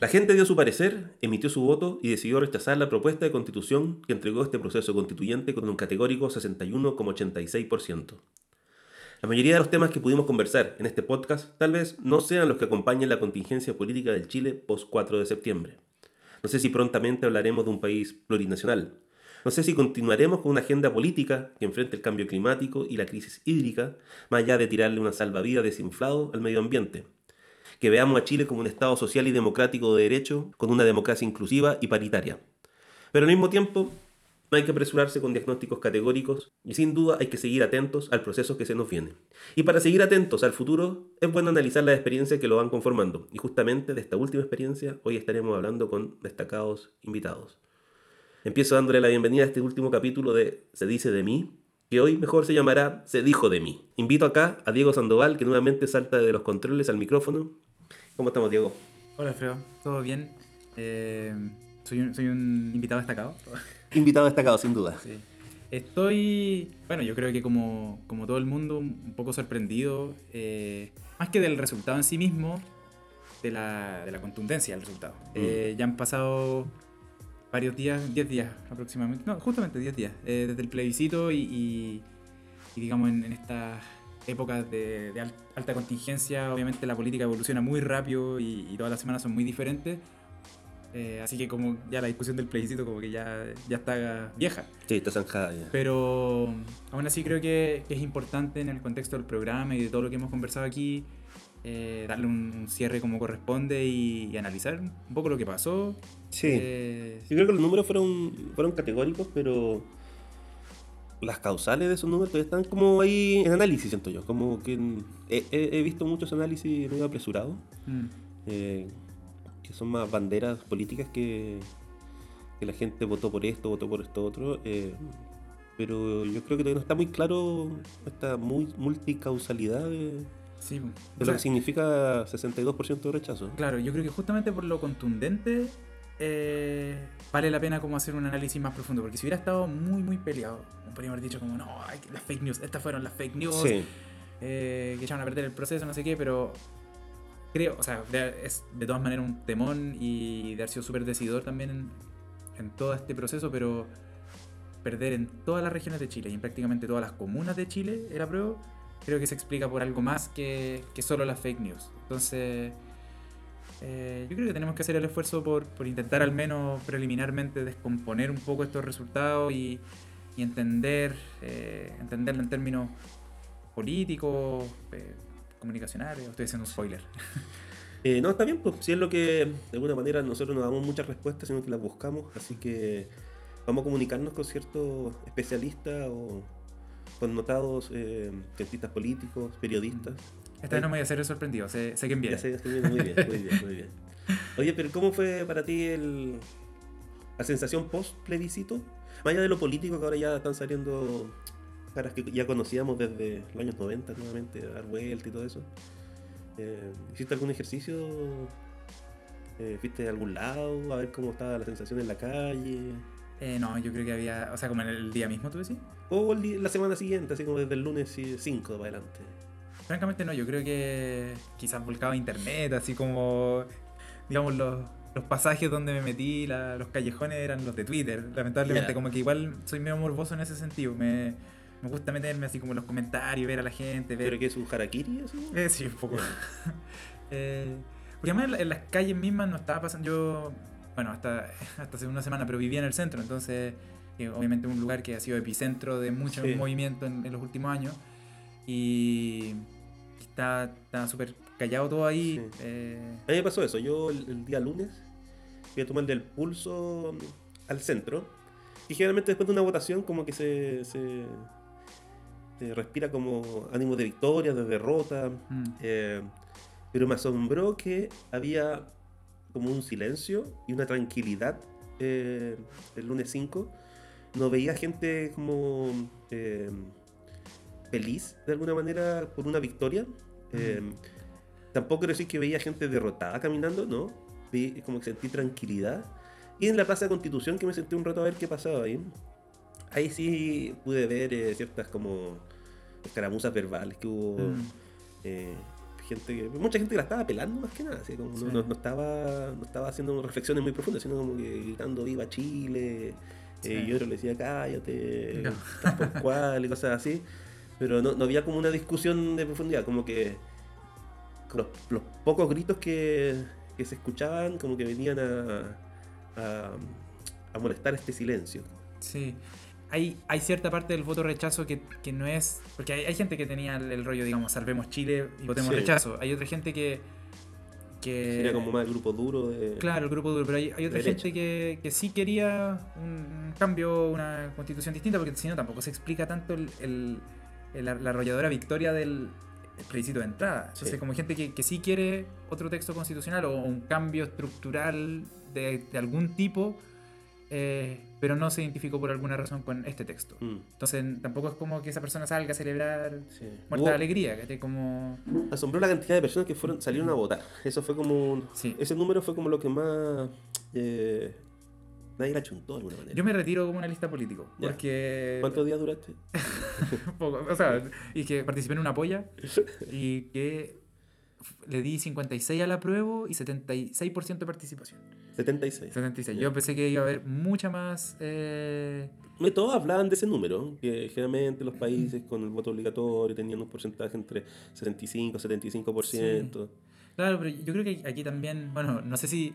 La gente dio su parecer, emitió su voto y decidió rechazar la propuesta de constitución que entregó este proceso constituyente con un categórico 61,86%. La mayoría de los temas que pudimos conversar en este podcast tal vez no sean los que acompañan la contingencia política del Chile post 4 de septiembre. No sé si prontamente hablaremos de un país plurinacional. No sé si continuaremos con una agenda política que enfrente el cambio climático y la crisis hídrica, más allá de tirarle una salvavidas desinflado al medio ambiente que veamos a Chile como un Estado social y democrático de derecho, con una democracia inclusiva y paritaria. Pero al mismo tiempo, no hay que apresurarse con diagnósticos categóricos y sin duda hay que seguir atentos al proceso que se nos viene. Y para seguir atentos al futuro, es bueno analizar las experiencias que lo van conformando. Y justamente de esta última experiencia, hoy estaremos hablando con destacados invitados. Empiezo dándole la bienvenida a este último capítulo de Se dice de mí, que hoy mejor se llamará Se dijo de mí. Invito acá a Diego Sandoval, que nuevamente salta de los controles al micrófono ¿Cómo estamos, Diego? Hola, Alfredo. ¿Todo bien? Eh, soy, un, soy, un, invitado destacado. Invitado destacado, sin duda. Sí. Estoy, bueno, yo creo que como, como todo el mundo, un poco sorprendido, eh, más que del resultado en sí mismo, de la, de la contundencia del resultado. Mm. Eh, ya han pasado varios días, 10 días aproximadamente, no, justamente 10 días, desde el plebiscito y, y, digamos en, en estas épocas de, alta contingencia, obviamente la política evoluciona muy rápido y, todas las semanas son muy diferentes. Eh, así que como ya la discusión del plebiscito como que ya, ya está vieja. Sí, está zanjada ya. Pero aún así creo que, es importante en el contexto del programa y de todo lo que hemos conversado aquí, eh, darle un, cierre como corresponde y, analizar un poco lo que pasó. Sí. Eh, Yo creo que los números fueron, fueron categóricos, pero las causales de esos números están como ahí en análisis, siento yo. Como que he, visto muchos análisis medio apresurados, mm. eh, que son más banderas políticas que, que, la gente votó por esto, votó por esto otro. Eh, pero yo creo que todavía no está muy claro esta muy multicausalidad de, lo que significa 62% de rechazo. Claro, yo creo que justamente por lo contundente eh, vale la pena como hacer un análisis más profundo, porque si hubiera estado muy, muy peleado, podríamos haber dicho como, no, las fake news, estas fueron las fake news, eh, que echaron a perder el proceso, no sé qué, pero creo, o sea, es de todas maneras un temón y de haber sido súper decidor también en, todo este proceso, pero perder en todas las regiones de Chile y en prácticamente todas las comunas de Chile era prueba, creo que se explica por algo más que, que solo las fake news. Entonces eh, yo creo que tenemos que hacer el esfuerzo por, por, intentar al menos preliminarmente descomponer un poco estos resultados y, y entender, eh, entenderlo en términos políticos, eh, comunicacionales. Estoy haciendo un spoiler. Eh, no, está bien, pues si es lo que de alguna manera nosotros no damos muchas respuestas, sino que las buscamos, así que vamos a comunicarnos con ciertos especialistas o connotados eh, cientistas políticos, periodistas. Esta vez no me voy a hacer sorprendido, sé, sé que bien. Ya sé, estoy muy bien, muy bien, muy bien. Oye, pero ¿cómo fue para ti el, la sensación post plebiscito? Más allá de lo político que ahora ya están saliendo caras que ya conocíamos desde los años 90 nuevamente, dar vuelta y todo eso. Eh, ¿Hiciste algún ejercicio? Eh, ¿Fuiste a algún lado a ver cómo estaba la sensación en la calle? Eh, no, yo creo que había, o sea, como en el día mismo, ¿tú decís? O la semana siguiente, así como desde el lunes 5 para adelante. Francamente no, yo creo que quizás volcaba internet, así como, digamos, los, los pasajes donde me metí, los callejones eran los de Twitter, lamentablemente, como que igual soy medio morboso en ese sentido, me, me gusta meterme así como en los comentarios, ver a la gente. Ver... ¿Pero que es un harakiri eso? Eh, sí, un poco. eh, porque además en las calles mismas no estaba pasando, yo, bueno, hasta, hasta hace una semana, pero vivía en el centro, entonces, eh, obviamente un lugar que ha sido epicentro de mucho movimiento en, en los últimos años. Y está súper callado todo ahí. Eh. A mí me pasó eso. Yo el, día lunes fui a tomar del pulso al centro. Y generalmente después de una votación como que se, se, respira como ánimo de victoria, de derrota. Mm. Eh, pero me asombró que había como un silencio y una tranquilidad eh, el lunes 5. No veía gente como feliz de alguna manera por una victoria. Eh, tampoco quiero decir que veía gente derrotada caminando, ¿no? Vi como que sentí tranquilidad. Y en la Plaza de Constitución que me sentí un rato a ver qué pasaba ahí. Ahí sí pude ver eh, ciertas como escaramuzas verbales que hubo. Mm. Eh, gente que, mucha gente que la estaba pelando más que nada, así como no, no, estaba, no estaba haciendo reflexiones muy profundas, sino como que gritando viva Chile, eh, y otro le decía cállate, por cual y cosas así, pero no, no, había como una discusión de profundidad, como que los, los pocos gritos que, que, se escuchaban como que venían a, a, a molestar este silencio. Sí, hay, hay cierta parte del voto rechazo que, que no es. Porque hay, hay, gente que tenía el, rollo, digamos, salvemos Chile y votemos rechazo. Hay otra gente que. que Sería como más el grupo duro de. Claro, el grupo duro. Pero hay, hay otra gente que, que, sí quería un, cambio, una constitución distinta, porque si no tampoco se explica tanto el, el, la arrolladora victoria del plebiscito de entrada. Entonces, sí. como gente que, que, sí quiere otro texto constitucional o un cambio estructural de, de algún tipo eh, pero no se identificó por alguna razón con este texto. Mm. Entonces tampoco es como que esa persona salga a celebrar sí. muerta de alegría, que como... Asombró la cantidad de personas que fueron salieron a votar. Eso fue como... Sí. Ese número fue como lo que más... Eh, nadie la chuntó de alguna manera. Yo me retiro como una lista político. Porque... ¿Cuántos días duraste? Poco. O sea, y que participé en una polla y que le di 56 a la prueba y 76% de participación. 76. 76. Yo pensé que iba a haber mucha más... Eh... Todos hablaban de ese número, que generalmente los países con el voto obligatorio tenían un porcentaje entre 75 y 75%. Sí. Claro, pero yo creo que aquí también, bueno, no sé si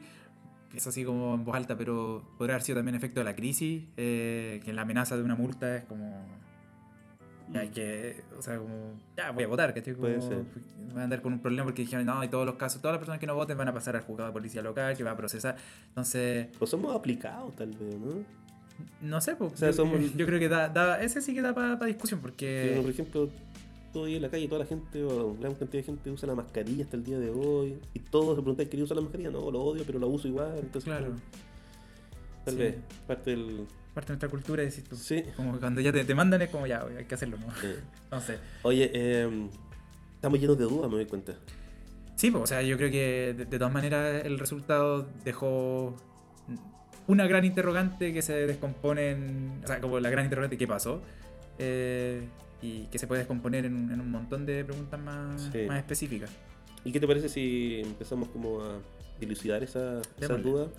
es así como en voz alta, pero podría haber sido también efecto de la crisis, eh, que la amenaza de una multa es como hay que, o sea, como, ya voy a votar, ¿cachai? Como, Voy a andar con un problema porque dijeron, no, y todos los casos, todas las personas que no voten van a pasar al juzgado de policía local, que va a procesar. Entonces. Pues somos aplicados, tal vez, ¿no? No sé, pues, o sea, yo, somos... yo, creo que da, da, ese sí que da para pa discusión, porque. Sí, por ejemplo, todo día en la calle, toda la gente, o gran cantidad de gente usa la mascarilla hasta el día de hoy, y todos se preguntan, ¿quería usar la mascarilla? No, lo odio, pero lo uso igual. Entonces, claro. Tal sí. vez, parte del parte de nuestra cultura, decís tú. Sí. Como cuando ya te, te mandan es como ya, hay que hacerlo, ¿no? Sí. Entonces. Oye, eh, estamos llenos de dudas, me doy cuenta. Sí, pues, o sea, yo creo que de, de, todas maneras el resultado dejó una gran interrogante que se descompone en. O sea, como la gran interrogante ¿qué pasó? Eh, y que se puede descomponer en, en un montón de preguntas más, sí. más, específicas. ¿Y qué te parece si empezamos como a dilucidar esa, esas dudas?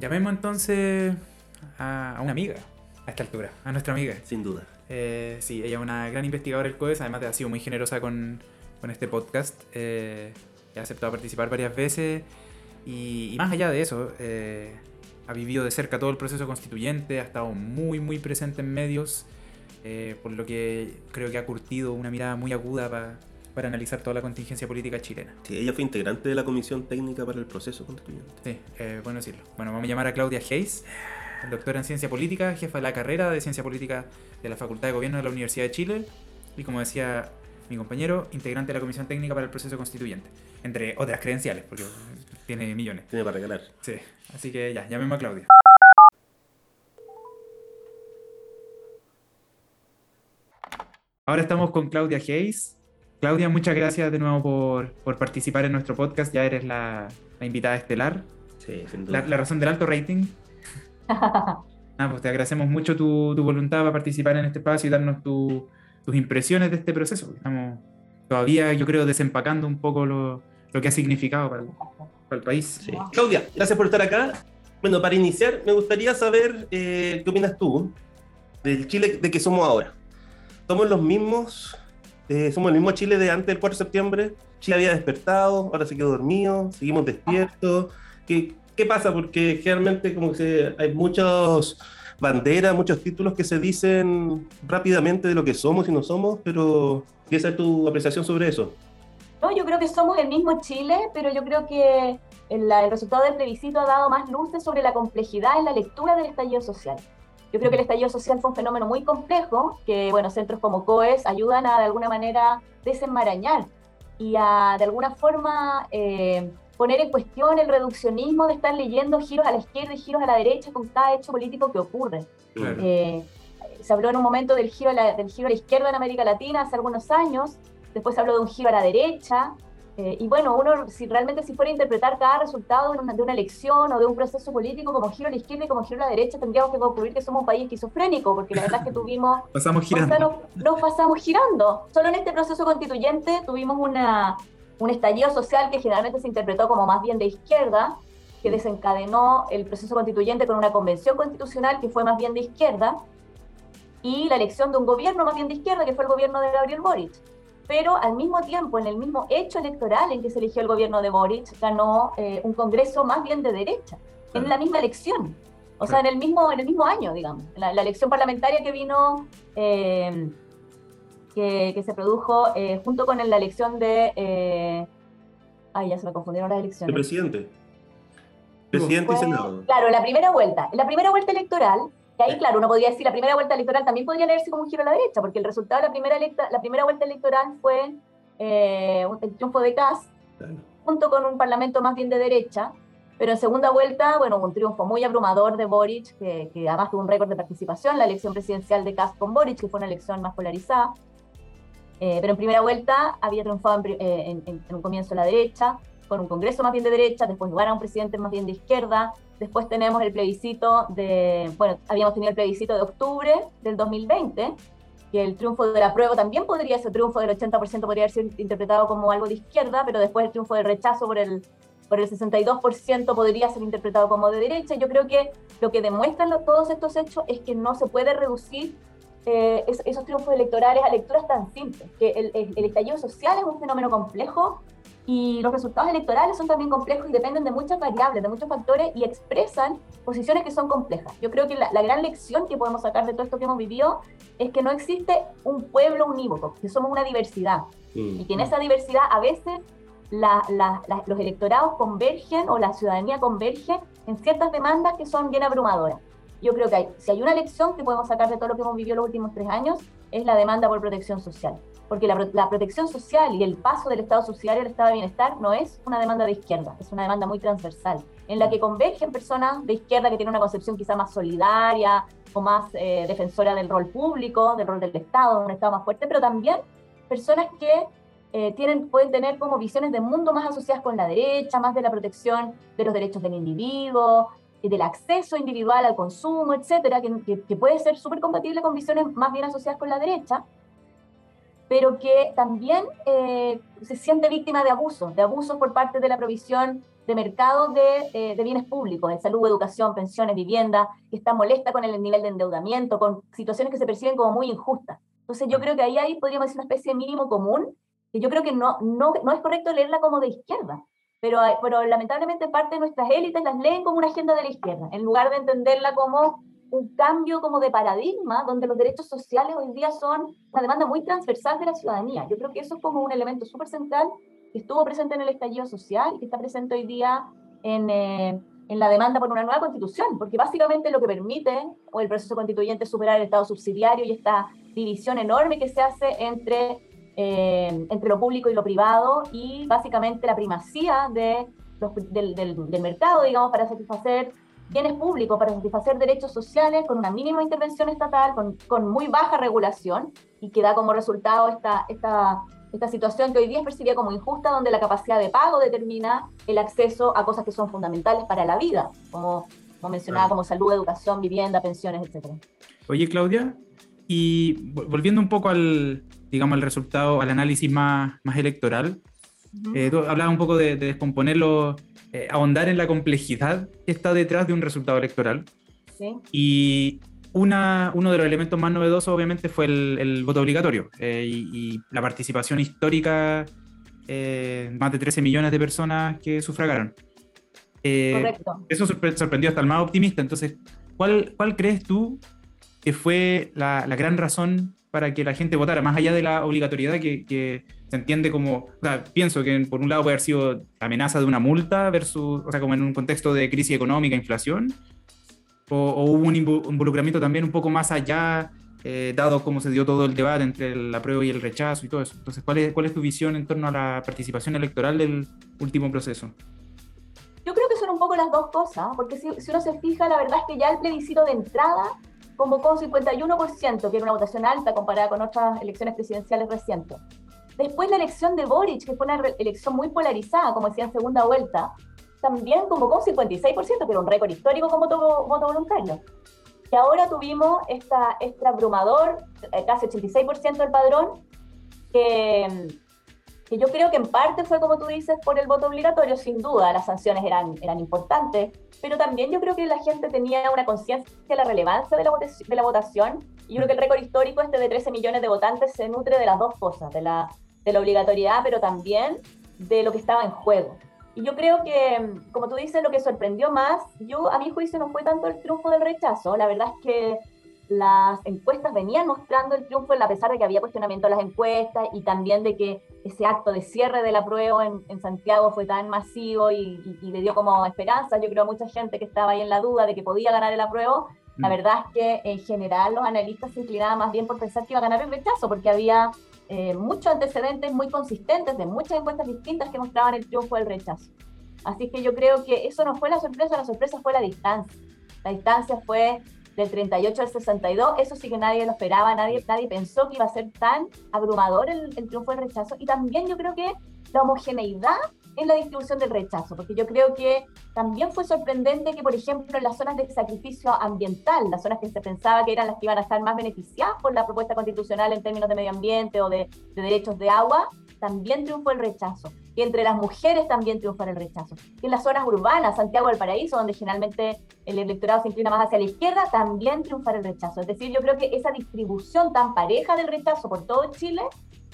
Llamemos entonces a, a, una amiga a esta altura, a nuestra amiga. Sin duda. Eh, sí, ella es una gran investigadora del COES, además de ha sido muy generosa con, con este podcast. Eh, ha aceptado participar varias veces y, y más allá de eso, eh, ha vivido de cerca todo el proceso constituyente, ha estado muy, muy presente en medios, eh, por lo que creo que ha curtido una mirada muy aguda para para analizar toda la contingencia política chilena. Sí, ella fue integrante de la Comisión Técnica para el Proceso Constituyente. Sí, eh, bueno decirlo. Bueno, vamos a llamar a Claudia Hayes, doctora en Ciencia Política, jefa de la carrera de Ciencia Política de la Facultad de Gobierno de la Universidad de Chile y, como decía mi compañero, integrante de la Comisión Técnica para el Proceso Constituyente, entre otras credenciales, porque tiene millones. Tiene para regalar. Sí, así que ya, llamemos a Claudia. Ahora estamos con Claudia Hayes, Claudia, muchas gracias de nuevo por, por participar en nuestro podcast. Ya eres la, la invitada estelar. Sí, sin duda. La, la razón del alto rating. ah, pues te agradecemos mucho tu, tu, voluntad para participar en este espacio y darnos tu, tus impresiones de este proceso. Estamos todavía, yo creo, desempacando un poco lo, lo que ha significado para el, para el país. Sí. Claudia, gracias por estar acá. Bueno, para iniciar, me gustaría saber eh, qué opinas tú del Chile de que somos ahora. ¿Somos los mismos eh, somos el mismo Chile de antes del 4 de septiembre. Chile había despertado, ahora se quedó dormido, seguimos despiertos. ¿Qué, qué pasa? Porque generalmente como que hay muchas banderas, muchos títulos que se dicen rápidamente de lo que somos y no somos, pero ¿qué es tu apreciación sobre eso? No, yo creo que somos el mismo Chile, pero yo creo que el, el resultado del plebiscito ha dado más luces sobre la complejidad en la lectura del estallido social. Yo creo que el estallido social fue un fenómeno muy complejo que, bueno, centros como COES ayudan a, de alguna manera, desenmarañar y a, de alguna forma, eh, poner en cuestión el reduccionismo de estar leyendo giros a la izquierda y giros a la derecha con cada hecho político que ocurre. Claro. Eh, se habló en un momento del giro, a la, del giro a la izquierda en América Latina hace algunos años, después se habló de un giro a la derecha, eh, y bueno, uno si realmente si fuera a interpretar cada resultado de una, de una, elección o de un proceso político como giro a la izquierda y como giro a la derecha, tendríamos que concluir que somos un país esquizofrénico, porque la verdad es que tuvimos... pasamos girando. Nos, nos pasamos girando. Solo en este proceso constituyente tuvimos una, un estallido social que generalmente se interpretó como más bien de izquierda, que desencadenó el proceso constituyente con una convención constitucional que fue más bien de izquierda, y la elección de un gobierno más bien de izquierda, que fue el gobierno de Gabriel Boric. Pero al mismo tiempo, en el mismo hecho electoral en que se eligió el gobierno de Boric, ganó eh, un Congreso más bien de derecha, en la misma elección. O sea, en el mismo, en el mismo año, digamos. La, elección parlamentaria que vino, eh, que, se produjo eh, junto con la elección de... ay, ya se me confundieron las elecciones. El presidente. Presidente y Senado. Claro, la primera vuelta. La primera vuelta electoral, que ahí, claro, uno podría decir, la primera vuelta electoral también podría leerse como un giro a la derecha, porque el resultado de la primera, la primera vuelta electoral fue eh, el triunfo de Kass, junto con un parlamento más bien de derecha, pero en segunda vuelta, bueno, un triunfo muy abrumador de Boric, que, además tuvo un récord de participación, la elección presidencial de Kass con Boric, que fue una elección más polarizada. Eh, pero en primera vuelta había triunfado en, eh, en, un comienzo la derecha, con un Congreso más bien de derecha, después lugar a un presidente más bien de izquierda, Después tenemos el plebiscito de, bueno, habíamos tenido el plebiscito de octubre del 2020, que el triunfo de la prueba también podría ser, triunfo del 80% podría ser interpretado como algo de izquierda, pero después el triunfo del rechazo por el, por el 62% podría ser interpretado como de derecha. Yo creo que lo que demuestran todos estos hechos es que no se puede reducir eh, esos triunfos electorales a lecturas tan simples, que el, el, estallido social es un fenómeno complejo y los resultados electorales son también complejos y dependen de muchas variables, de muchos factores y expresan posiciones que son complejas. Yo creo que la, gran lección que podemos sacar de todo esto que hemos vivido es que no existe un pueblo unívoco, que somos una diversidad mm. y que en esa diversidad a veces los electorados convergen o la ciudadanía converge en ciertas demandas que son bien abrumadoras. Yo creo que si hay una lección que podemos sacar de todo lo que hemos vivido los últimos tres años es la demanda por protección social porque la, protección social y el paso del Estado subsidiario al Estado de bienestar no es una demanda de izquierda, es una demanda muy transversal, en la que convergen personas de izquierda que tienen una concepción quizá más solidaria o más eh, defensora del rol público, del rol del Estado, de un Estado más fuerte, pero también personas que eh, tienen, pueden tener como visiones de mundo más asociadas con la derecha, más de la protección de los derechos del individuo, del acceso individual al consumo, etcétera, que, que puede ser súper compatible con visiones más bien asociadas con la derecha, pero que también eh, se siente víctima de abusos, de abusos por parte de la provisión de mercados de, eh, de, bienes públicos, de salud, educación, pensiones, vivienda, que está molesta con el nivel de endeudamiento, con situaciones que se perciben como muy injustas. Entonces yo creo que ahí, ahí podríamos decir una especie de mínimo común, que yo creo que no, no, no es correcto leerla como de izquierda, pero, pero lamentablemente parte de nuestras élites las leen como una agenda de la izquierda, en lugar de entenderla como un cambio como de paradigma donde los derechos sociales hoy día son una demanda muy transversal de la ciudadanía. Yo creo que eso es como un elemento súper central que estuvo presente en el estallido social y que está presente hoy día en, eh, en, la demanda por una nueva constitución, porque básicamente lo que permite o el proceso constituyente superar el Estado subsidiario y esta división enorme que se hace entre, eh, entre lo público y lo privado y básicamente la primacía de del, del, del mercado, digamos, para satisfacer bienes públicos para satisfacer derechos sociales con una mínima intervención estatal, con, con, muy baja regulación y que da como resultado esta, esta, esta situación que hoy día es percibida como injusta, donde la capacidad de pago determina el acceso a cosas que son fundamentales para la vida, como, como mencionaba, como salud, educación, vivienda, pensiones, etc. Oye, Claudia, y volviendo un poco al, digamos, al resultado, al análisis más, más electoral, eh, tú hablabas un poco de, de descomponerlo eh, ahondar en la complejidad que está detrás de un resultado electoral. Sí. Y una, uno de los elementos más novedosos, obviamente, fue el, voto obligatorio eh, y, la participación histórica, eh, más de 13 millones de personas que sufragaron. Correcto. Eso sorprendió hasta el más optimista. Entonces, ¿cuál, cuál crees tú que fue la, la gran razón para que la gente votara, más allá de la obligatoriedad que, se entiende como, o sea, pienso que por un lado puede haber sido la amenaza de una multa versus, o sea, como en un contexto de crisis económica, inflación, o, hubo un involucramiento también un poco más allá, eh, dado cómo se dio todo el debate entre el apruebo y el rechazo y todo eso. Entonces, ¿cuál es, ¿cuál es tu visión en torno a la participación electoral del último proceso? Yo creo que son un poco las dos cosas, porque si, si uno se fija, la verdad es que ya el plebiscito de entrada convocó un 51%, que era una votación alta comparada con otras elecciones presidenciales recientes. Después la elección de Boric, que fue una elección muy polarizada, como decía en segunda vuelta, también convocó un 56%, que era un récord histórico como voto, voto voluntario. Y ahora tuvimos esta, este abrumador, eh, casi 86% del padrón, que, que yo creo que en parte fue, como tú dices, por el voto obligatorio, sin duda, las sanciones eran, eran importantes, pero también yo creo que la gente tenía una conciencia de la relevancia de la, de la votación, y yo creo que el récord histórico este de 13 millones de votantes se nutre de las dos cosas, de la, de la obligatoriedad, pero también de lo que estaba en juego. Y yo creo que, como tú dices, lo que sorprendió más, yo a mi juicio no fue tanto el triunfo del rechazo, la verdad es que las encuestas venían mostrando el triunfo, a pesar de que había cuestionamiento de las encuestas y también de que ese acto de cierre de la prueba en, en Santiago fue tan masivo y, le dio como esperanza, yo creo, a mucha gente que estaba ahí en la duda de que podía ganar el apruebo. La mm. verdad es que en general los analistas se inclinaban más bien por pensar que iba a ganar el rechazo, porque había eh, muchos antecedentes muy consistentes de muchas encuestas distintas que mostraban el triunfo del rechazo. Así que yo creo que eso no fue la sorpresa, la sorpresa fue la distancia. La distancia fue del 38 al 62, eso sí que nadie lo esperaba, nadie, nadie pensó que iba a ser tan abrumador el, el triunfo del rechazo. Y también yo creo que la homogeneidad en la distribución del rechazo, porque yo creo que también fue sorprendente que, por ejemplo, en las zonas de sacrificio ambiental, las zonas que se pensaba que eran las que iban a estar más beneficiadas por la propuesta constitucional en términos de medio ambiente o de, derechos de agua, también triunfó el rechazo. Y entre las mujeres también triunfó el rechazo. Y en las zonas urbanas, Santiago del Paraíso, donde generalmente el electorado se inclina más hacia la izquierda, también triunfa el rechazo. Es decir, yo creo que esa distribución tan pareja del rechazo por todo Chile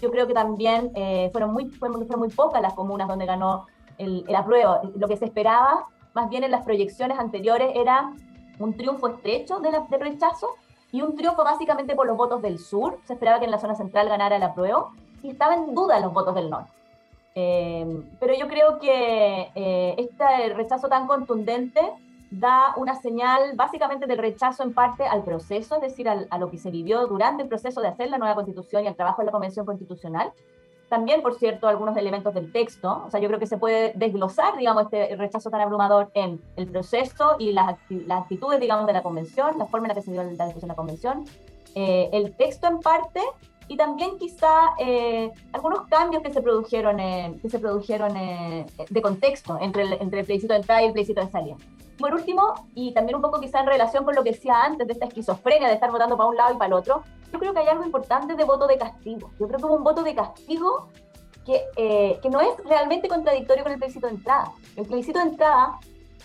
yo creo que también eh, fueron, muy, fueron, muy pocas las comunas donde ganó el, el, apruebo. Lo que se esperaba, más bien en las proyecciones anteriores, era un triunfo estrecho de del rechazo y un triunfo básicamente por los votos del sur. Se esperaba que en la zona central ganara el apruebo y estaba en duda los votos del norte. Eh, pero yo creo que eh, este rechazo tan contundente da una señal básicamente del rechazo en parte al proceso, es decir, a lo que se vivió durante el proceso de hacer la nueva constitución y el trabajo de la convención constitucional. También, por cierto, algunos elementos del texto, o sea, yo creo que se puede desglosar, digamos, este rechazo tan abrumador en el proceso y las, las actitudes, digamos, de la convención, la forma en la que se dio la discusión de la convención, eh, el texto en parte y también quizá eh, algunos cambios que se produjeron, que se produjeron eh, de contexto entre el, entre el plebiscito de entrada y el plebiscito de salida. Por último, y también un poco quizá en relación con lo que decía antes de esta esquizofrenia de estar votando para un lado y para el otro, yo creo que hay algo importante de voto de castigo. Yo creo que hubo un voto de castigo que, eh, que no es realmente contradictorio con el plebiscito de entrada. El plebiscito de entrada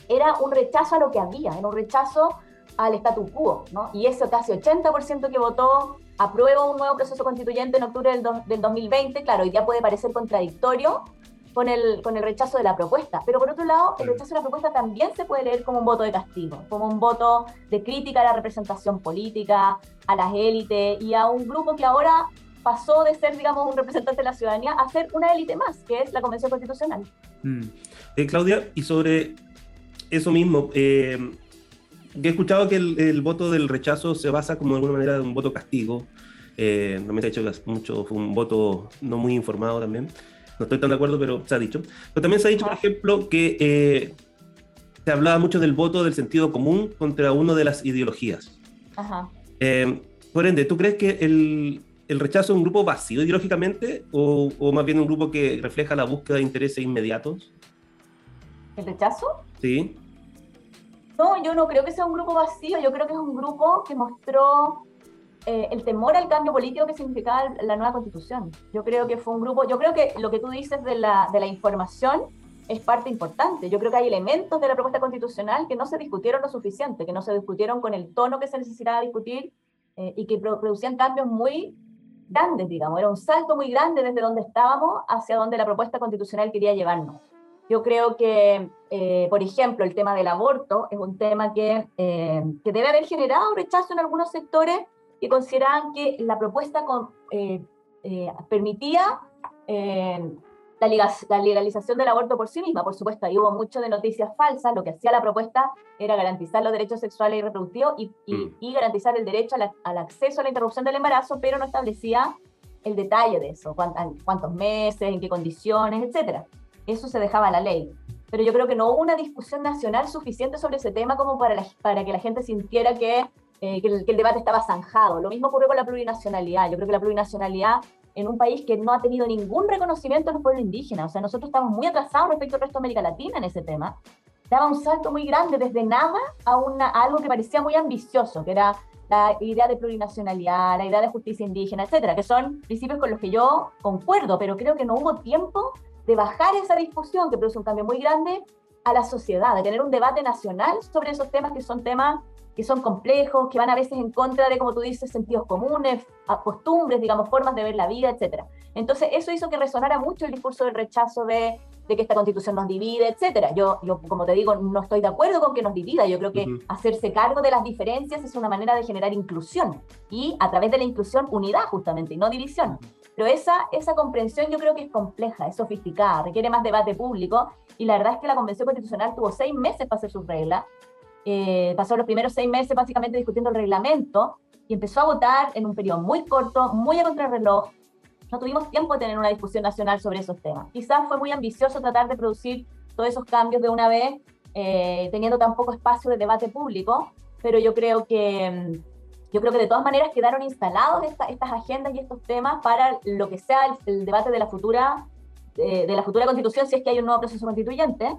era un rechazo a lo que había, era un rechazo al statu quo, ¿no? Y ese casi 80% que votó aprueba un nuevo proceso constituyente en octubre del, del 2020, claro, hoy día puede parecer contradictorio, con el, con el rechazo de la propuesta. Pero por otro lado, el rechazo de la propuesta también se puede leer como un voto de castigo, como un voto de crítica a la representación política, a las élites y a un grupo que ahora pasó de ser, digamos, un representante de la ciudadanía a ser una élite más, que es la Convención Constitucional. Mm. Eh, Claudia, y sobre eso mismo, eh, he escuchado que el, voto del rechazo se basa como de alguna manera en un voto castigo. Eh, no me ha dicho que mucho, fue un voto no muy informado también. No estoy tan de acuerdo, pero se ha dicho. Pero también se ha dicho, por ejemplo, que eh, se hablaba mucho del voto del sentido común contra una de las ideologías. Ajá. Eh, por ende, ¿tú crees que el, el, rechazo es un grupo vacío ideológicamente o, o, más bien un grupo que refleja la búsqueda de intereses inmediatos? ¿El rechazo? Sí. No, yo no creo que sea un grupo vacío, yo creo que es un grupo que mostró eh, el temor al cambio político que significaba la nueva constitución. Yo creo que fue un grupo, yo creo que lo que tú dices de la, de la información es parte importante. Yo creo que hay elementos de la propuesta constitucional que no se discutieron lo suficiente, que no se discutieron con el tono que se necesitaba discutir eh, y que producían cambios muy grandes, digamos. Era un salto muy grande desde donde estábamos hacia donde la propuesta constitucional quería llevarnos. Yo creo que, eh, por ejemplo, el tema del aborto es un tema que, que debe haber generado rechazo en algunos sectores que consideraban que la propuesta eh, eh, permitía eh, la, legalización del aborto por sí misma. Por supuesto, ahí hubo mucho de noticias falsas. Lo que hacía la propuesta era garantizar los derechos sexuales y reproductivos y, mm. garantizar el derecho al acceso a la interrupción del embarazo, pero no establecía el detalle de eso, cuántos meses, en qué condiciones, etc. Eso se dejaba a la ley pero yo creo que no hubo una discusión nacional suficiente sobre ese tema como para, para que la gente sintiera que eh, que, el, debate estaba zanjado. Lo mismo ocurrió con la plurinacionalidad. Yo creo que la plurinacionalidad en un país que no ha tenido ningún reconocimiento a los pueblos indígenas, o sea, nosotros estamos muy atrasados respecto al resto de América Latina en ese tema, daba un salto muy grande desde nada a, una, algo que parecía muy ambicioso, que era la idea de plurinacionalidad, la idea de justicia indígena, etcétera, que son principios con los que yo concuerdo, pero creo que no hubo tiempo de bajar esa discusión que produce un cambio muy grande a la sociedad, de tener un debate nacional sobre esos temas que son temas que son complejos, que van a veces en contra de, como tú dices, sentidos comunes, costumbres, digamos, formas de ver la vida, etc. Entonces, eso hizo que resonara mucho el discurso del rechazo de, de que esta constitución nos divide, etc. Yo, yo, como te digo, no estoy de acuerdo con que nos divida. Yo creo que hacerse cargo de las diferencias es una manera de generar inclusión y a través de la inclusión unidad justamente y no división. Pero esa, esa comprensión yo creo que es compleja, es sofisticada, requiere más debate público y la verdad es que la Convención Constitucional tuvo seis meses para hacer sus reglas eh, pasó los primeros seis meses básicamente discutiendo el reglamento y empezó a votar en un periodo muy corto, muy a contrarreloj. No tuvimos tiempo de tener una discusión nacional sobre esos temas. Quizás fue muy ambicioso tratar de producir todos esos cambios de una vez, eh, teniendo tan poco espacio de debate público, pero yo creo que, mm, yo creo que de todas maneras quedaron instalados estas agendas y estos temas para lo que sea el, debate de la futura de, la futura constitución, si es que hay un nuevo proceso constituyente,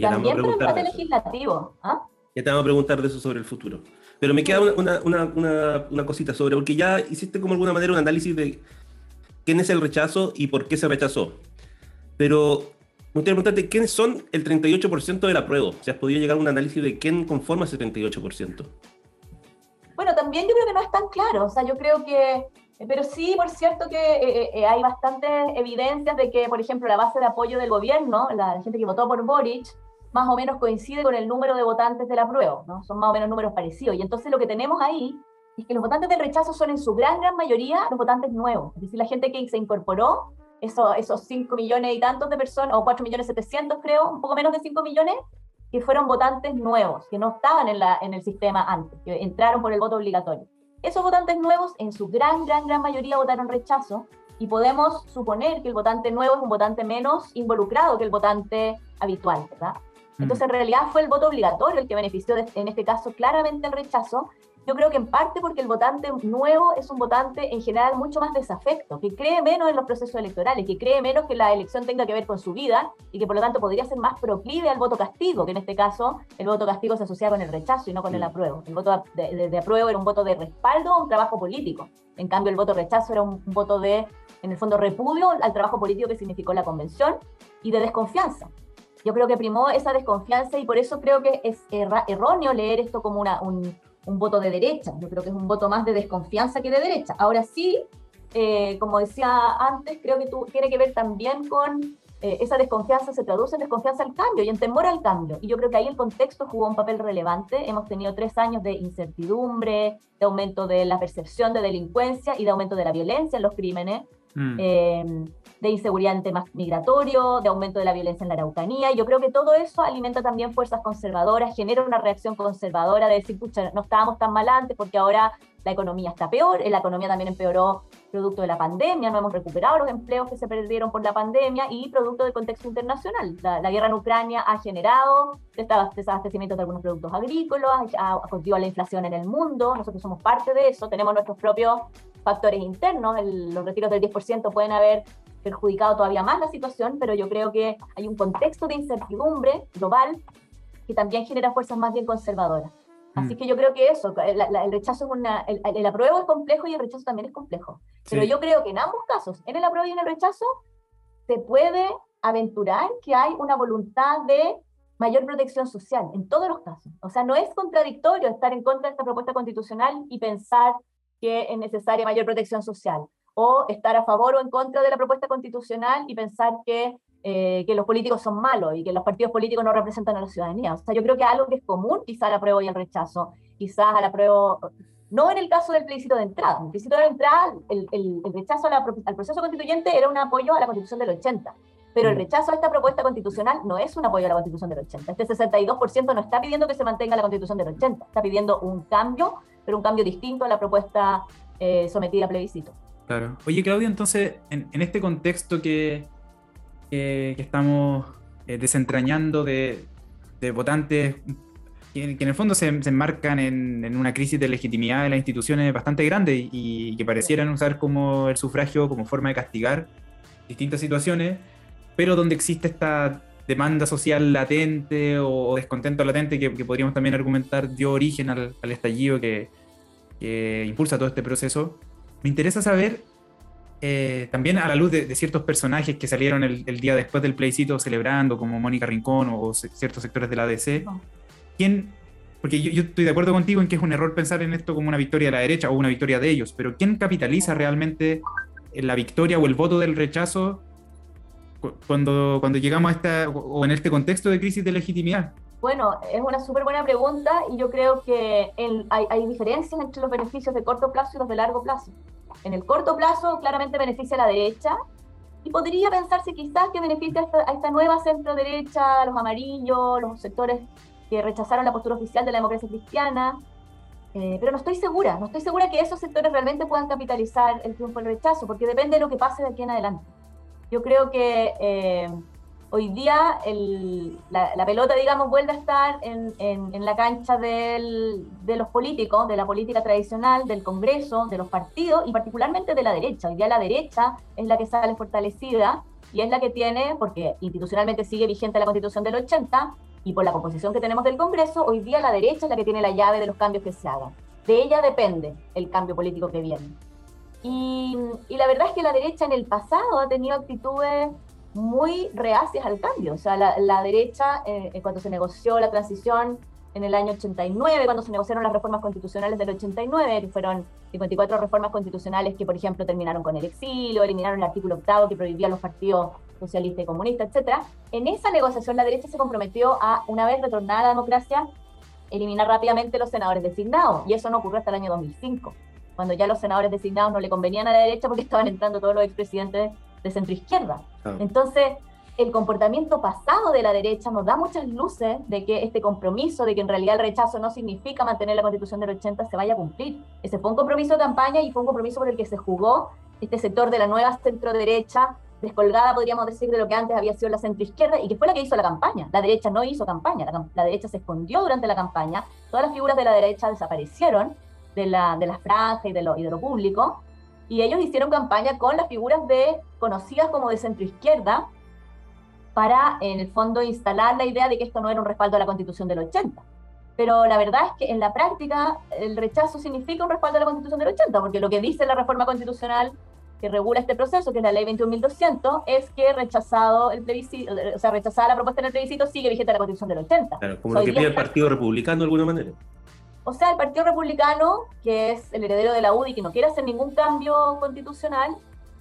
también para el debate legislativo. ¿ah? Ya te vamos a preguntar de eso sobre el futuro. Pero me queda una, una, una, una, cosita sobre, porque ya hiciste como alguna manera un análisis de quién es el rechazo y por qué se rechazó. Pero me gustaría preguntarte, ¿quiénes son el 38% del apruebo? Sea, ¿has podido llegar a un análisis de quién conforma ese 38%? Bueno, también yo creo que no es tan claro. O sea, yo creo que pero sí, por cierto que eh, eh, hay bastantes evidencias de que, por ejemplo, la base de apoyo del gobierno, la gente que votó por Boric, más o menos coincide con el número de votantes de la prueba, ¿no? Son más o menos números parecidos. Y entonces lo que tenemos ahí es que los votantes del rechazo son en su gran, gran mayoría los votantes nuevos, es decir, la gente que se incorporó, eso, esos 5 millones y tantos de personas, o 4 millones 700 creo, un poco menos de 5 millones, que fueron votantes nuevos, que no estaban en, la, en el sistema antes, que entraron por el voto obligatorio. Esos votantes nuevos, en su gran, gran, gran mayoría votaron rechazo, y podemos suponer que el votante nuevo es un votante menos involucrado que el votante habitual, ¿verdad? Entonces, en realidad fue el voto obligatorio el que benefició, en este caso, claramente el rechazo. Yo creo que en parte porque el votante nuevo es un votante en general mucho más desafecto, que cree menos en los procesos electorales, que cree menos que la elección tenga que ver con su vida y que por lo tanto podría ser más proclive al voto castigo, que en este caso el voto castigo se asocia con el rechazo y no con el apruebo. El voto de, apruebo era un voto de respaldo a un trabajo político. En cambio, el voto rechazo era un voto de, en el fondo, repudio al trabajo político que significó la convención y de desconfianza. Yo creo que primó esa desconfianza y por eso creo que es erróneo leer esto como una, un, un, voto de derecha. Yo creo que es un voto más de desconfianza que de derecha. Ahora sí, eh, como decía antes, creo que tú, tiene que ver también con eh, esa desconfianza, se traduce en desconfianza al cambio y en temor al cambio. Y yo creo que ahí el contexto jugó un papel relevante. Hemos tenido tres años de incertidumbre, de aumento de la percepción de delincuencia y de aumento de la violencia en los crímenes. Mm. Eh, de inseguridad en temas migratorios, de aumento de la violencia en la Araucanía. Yo creo que todo eso alimenta también fuerzas conservadoras, genera una reacción conservadora de decir, pucha, no estábamos tan mal antes porque ahora la economía está peor, la economía también empeoró producto de la pandemia, no hemos recuperado los empleos que se perdieron por la pandemia y producto del contexto internacional. La, guerra en Ucrania ha generado desabastecimiento de algunos productos agrícolas, ha, ha la inflación en el mundo, nosotros somos parte de eso, tenemos nuestros propios factores internos, los retiros del 10% pueden haber perjudicado todavía más la situación, pero yo creo que hay un contexto de incertidumbre global que también genera fuerzas más bien conservadoras. Así mm. que yo creo que eso, el rechazo es una, el, el, apruebo es complejo y el rechazo también es complejo. Pero yo creo que en ambos casos, en el apruebo y en el rechazo, se puede aventurar que hay una voluntad de mayor protección social, en todos los casos. O sea, no es contradictorio estar en contra de esta propuesta constitucional y pensar que es necesaria mayor protección social o estar a favor o en contra de la propuesta constitucional y pensar que, eh, que los políticos son malos y que los partidos políticos no representan a la ciudadanía. O sea, yo creo que algo que es común, quizás al apruebo y el rechazo, quizás al apruebo, no en el caso del plebiscito de entrada. En el plebiscito de entrada, el, el, rechazo al proceso constituyente era un apoyo a la constitución del 80. Pero el mm. rechazo a esta propuesta constitucional no es un apoyo a la constitución del 80. Este 62% no está pidiendo que se mantenga la constitución del 80, está pidiendo un cambio, pero un cambio distinto a la propuesta eh, sometida a plebiscito. Claro. Oye, Claudio, entonces, en, este contexto que, que, estamos eh, desentrañando de, votantes que, en el fondo se, enmarcan en, una crisis de legitimidad de las instituciones bastante grande y, que parecieran usar como el sufragio como forma de castigar distintas situaciones, pero donde existe esta demanda social latente o, descontento latente que, podríamos también argumentar dio origen al, al estallido que, que impulsa todo este proceso. Me interesa saber, eh, también a la luz de, ciertos personajes que salieron el, día después del plebiscito celebrando, como Mónica Rincón o, ciertos sectores de la ADC, ¿quién, porque yo, estoy de acuerdo contigo en que es un error pensar en esto como una victoria de la derecha o una victoria de ellos, pero ¿quién capitaliza realmente la victoria o el voto del rechazo cuando, cuando llegamos a esta, o en este contexto de crisis de legitimidad? Bueno, es una súper buena pregunta y yo creo que hay, diferencias entre los beneficios de corto plazo y los de largo plazo. En el corto plazo claramente beneficia a la derecha y podría pensarse quizás que beneficia a esta, nueva centro derecha, los amarillos, los sectores que rechazaron la postura oficial de la democracia cristiana, eh, pero no estoy segura, no estoy segura que esos sectores realmente puedan capitalizar el triunfo del rechazo, porque depende de lo que pase de aquí en adelante. Yo creo que eh, hoy día la, pelota, digamos, vuelve a estar en, la cancha de los políticos, de la política tradicional, del Congreso, de los partidos y particularmente de la derecha. Hoy día la derecha es la que sale fortalecida y es la que tiene, porque institucionalmente sigue vigente la constitución del 80 y por la composición que tenemos del Congreso, hoy día la derecha es la que tiene la llave de los cambios que se hagan. De ella depende el cambio político que viene. Y, y la verdad es que la derecha en el pasado ha tenido actitudes muy reacias al cambio. O sea, la, derecha, eh, cuando se negoció la transición en el año 89, cuando se negociaron las reformas constitucionales del 89, que fueron 54 reformas constitucionales que, por ejemplo, terminaron con el exilio, eliminaron el artículo octavo que prohibía los partidos socialistas y comunistas, etc. En esa negociación la derecha se comprometió a, una vez retornada la democracia, eliminar rápidamente los senadores designados, y eso no ocurrió hasta el año 2005, cuando ya los senadores designados no le convenían a la derecha porque estaban entrando todos los expresidentes de centro izquierda. Ah. Entonces, el comportamiento pasado de la derecha nos da muchas luces de que este compromiso, de que en realidad el rechazo no significa mantener la constitución del 80, se vaya a cumplir. Ese fue un compromiso de campaña y fue un compromiso por el que se jugó este sector de la nueva centro derecha, descolgada, podríamos decir, de lo que antes había sido la centro izquierda y que fue la que hizo la campaña. La derecha no hizo campaña, la, derecha se escondió durante la campaña, todas las figuras de la derecha desaparecieron de la, de las franjas y de lo, y de lo público, y ellos hicieron campaña con las figuras de conocidas como de centro izquierda para, en el fondo, instalar la idea de que esto no era un respaldo a la Constitución del 80. Pero la verdad es que en la práctica el rechazo significa un respaldo a la Constitución del 80, porque lo que dice la reforma constitucional que regula este proceso, que es la ley 21.200, es que rechazado el plebiscito, o sea, rechazada la propuesta en el plebiscito, sigue vigente la Constitución del 80. Claro, como lo que pide el Partido Republicano de alguna manera. O sea, el Partido Republicano, que es el heredero de la UDI, que no quiere hacer ningún cambio constitucional,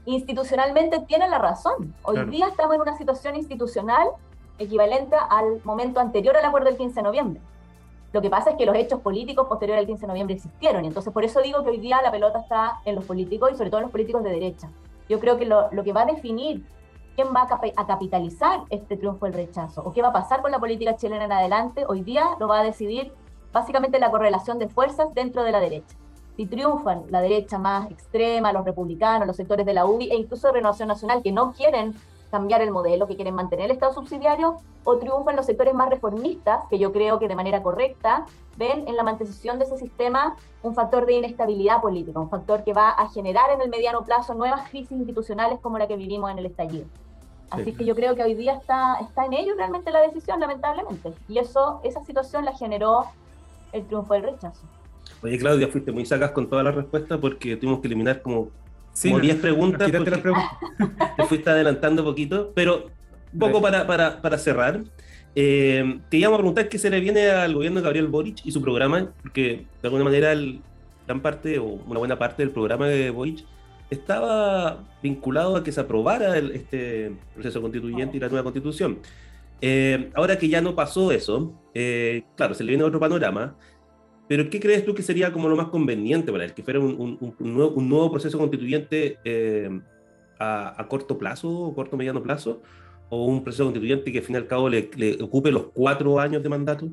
institucionalmente tiene la razón. Hoy día estamos en una situación institucional equivalente al momento anterior al acuerdo del 15 de noviembre. Lo que pasa es que los hechos políticos posteriores al 15 de noviembre existieron, y entonces por eso digo que hoy día la pelota está en los políticos y sobre todo en los políticos de derecha. Yo creo que lo, que va a definir quién va a, a, capitalizar este triunfo del rechazo o qué va a pasar con la política chilena en adelante, hoy día lo va a decidir básicamente la correlación de fuerzas dentro de la derecha. Si triunfan la derecha más extrema, los republicanos, los sectores de la UDI e incluso de Renovación Nacional que no quieren cambiar el modelo, que quieren mantener el Estado subsidiario, o triunfan los sectores más reformistas, que yo creo que de manera correcta ven en la mantención de ese sistema un factor de inestabilidad política, un factor que va a generar en el mediano plazo nuevas crisis institucionales como la que vivimos en el estallido. Así que yo creo que hoy día está, está en ello realmente la decisión, lamentablemente. Y eso, esa situación la generó el triunfo del rechazo. Oye, Claudia, fuiste muy sacas con todas las respuestas porque tuvimos que eliminar como, 10 preguntas. Te fuiste adelantando un poquito, pero un poco para, para, para cerrar. Eh, te íbamos a preguntar qué se le viene al gobierno de Gabriel Boric y su programa, porque de alguna manera el, gran parte o una buena parte del programa de Boric estaba vinculado a que se aprobara el, este proceso constituyente y la nueva constitución. Eh, ahora que ya no pasó eso, eh, claro, se le viene otro panorama, pero ¿qué crees tú que sería como lo más conveniente para él? ¿Que fuera un, nuevo, proceso constituyente eh, a, corto plazo, o corto mediano plazo? ¿O un proceso constituyente que al fin y al cabo le, ocupe los cuatro años de mandato?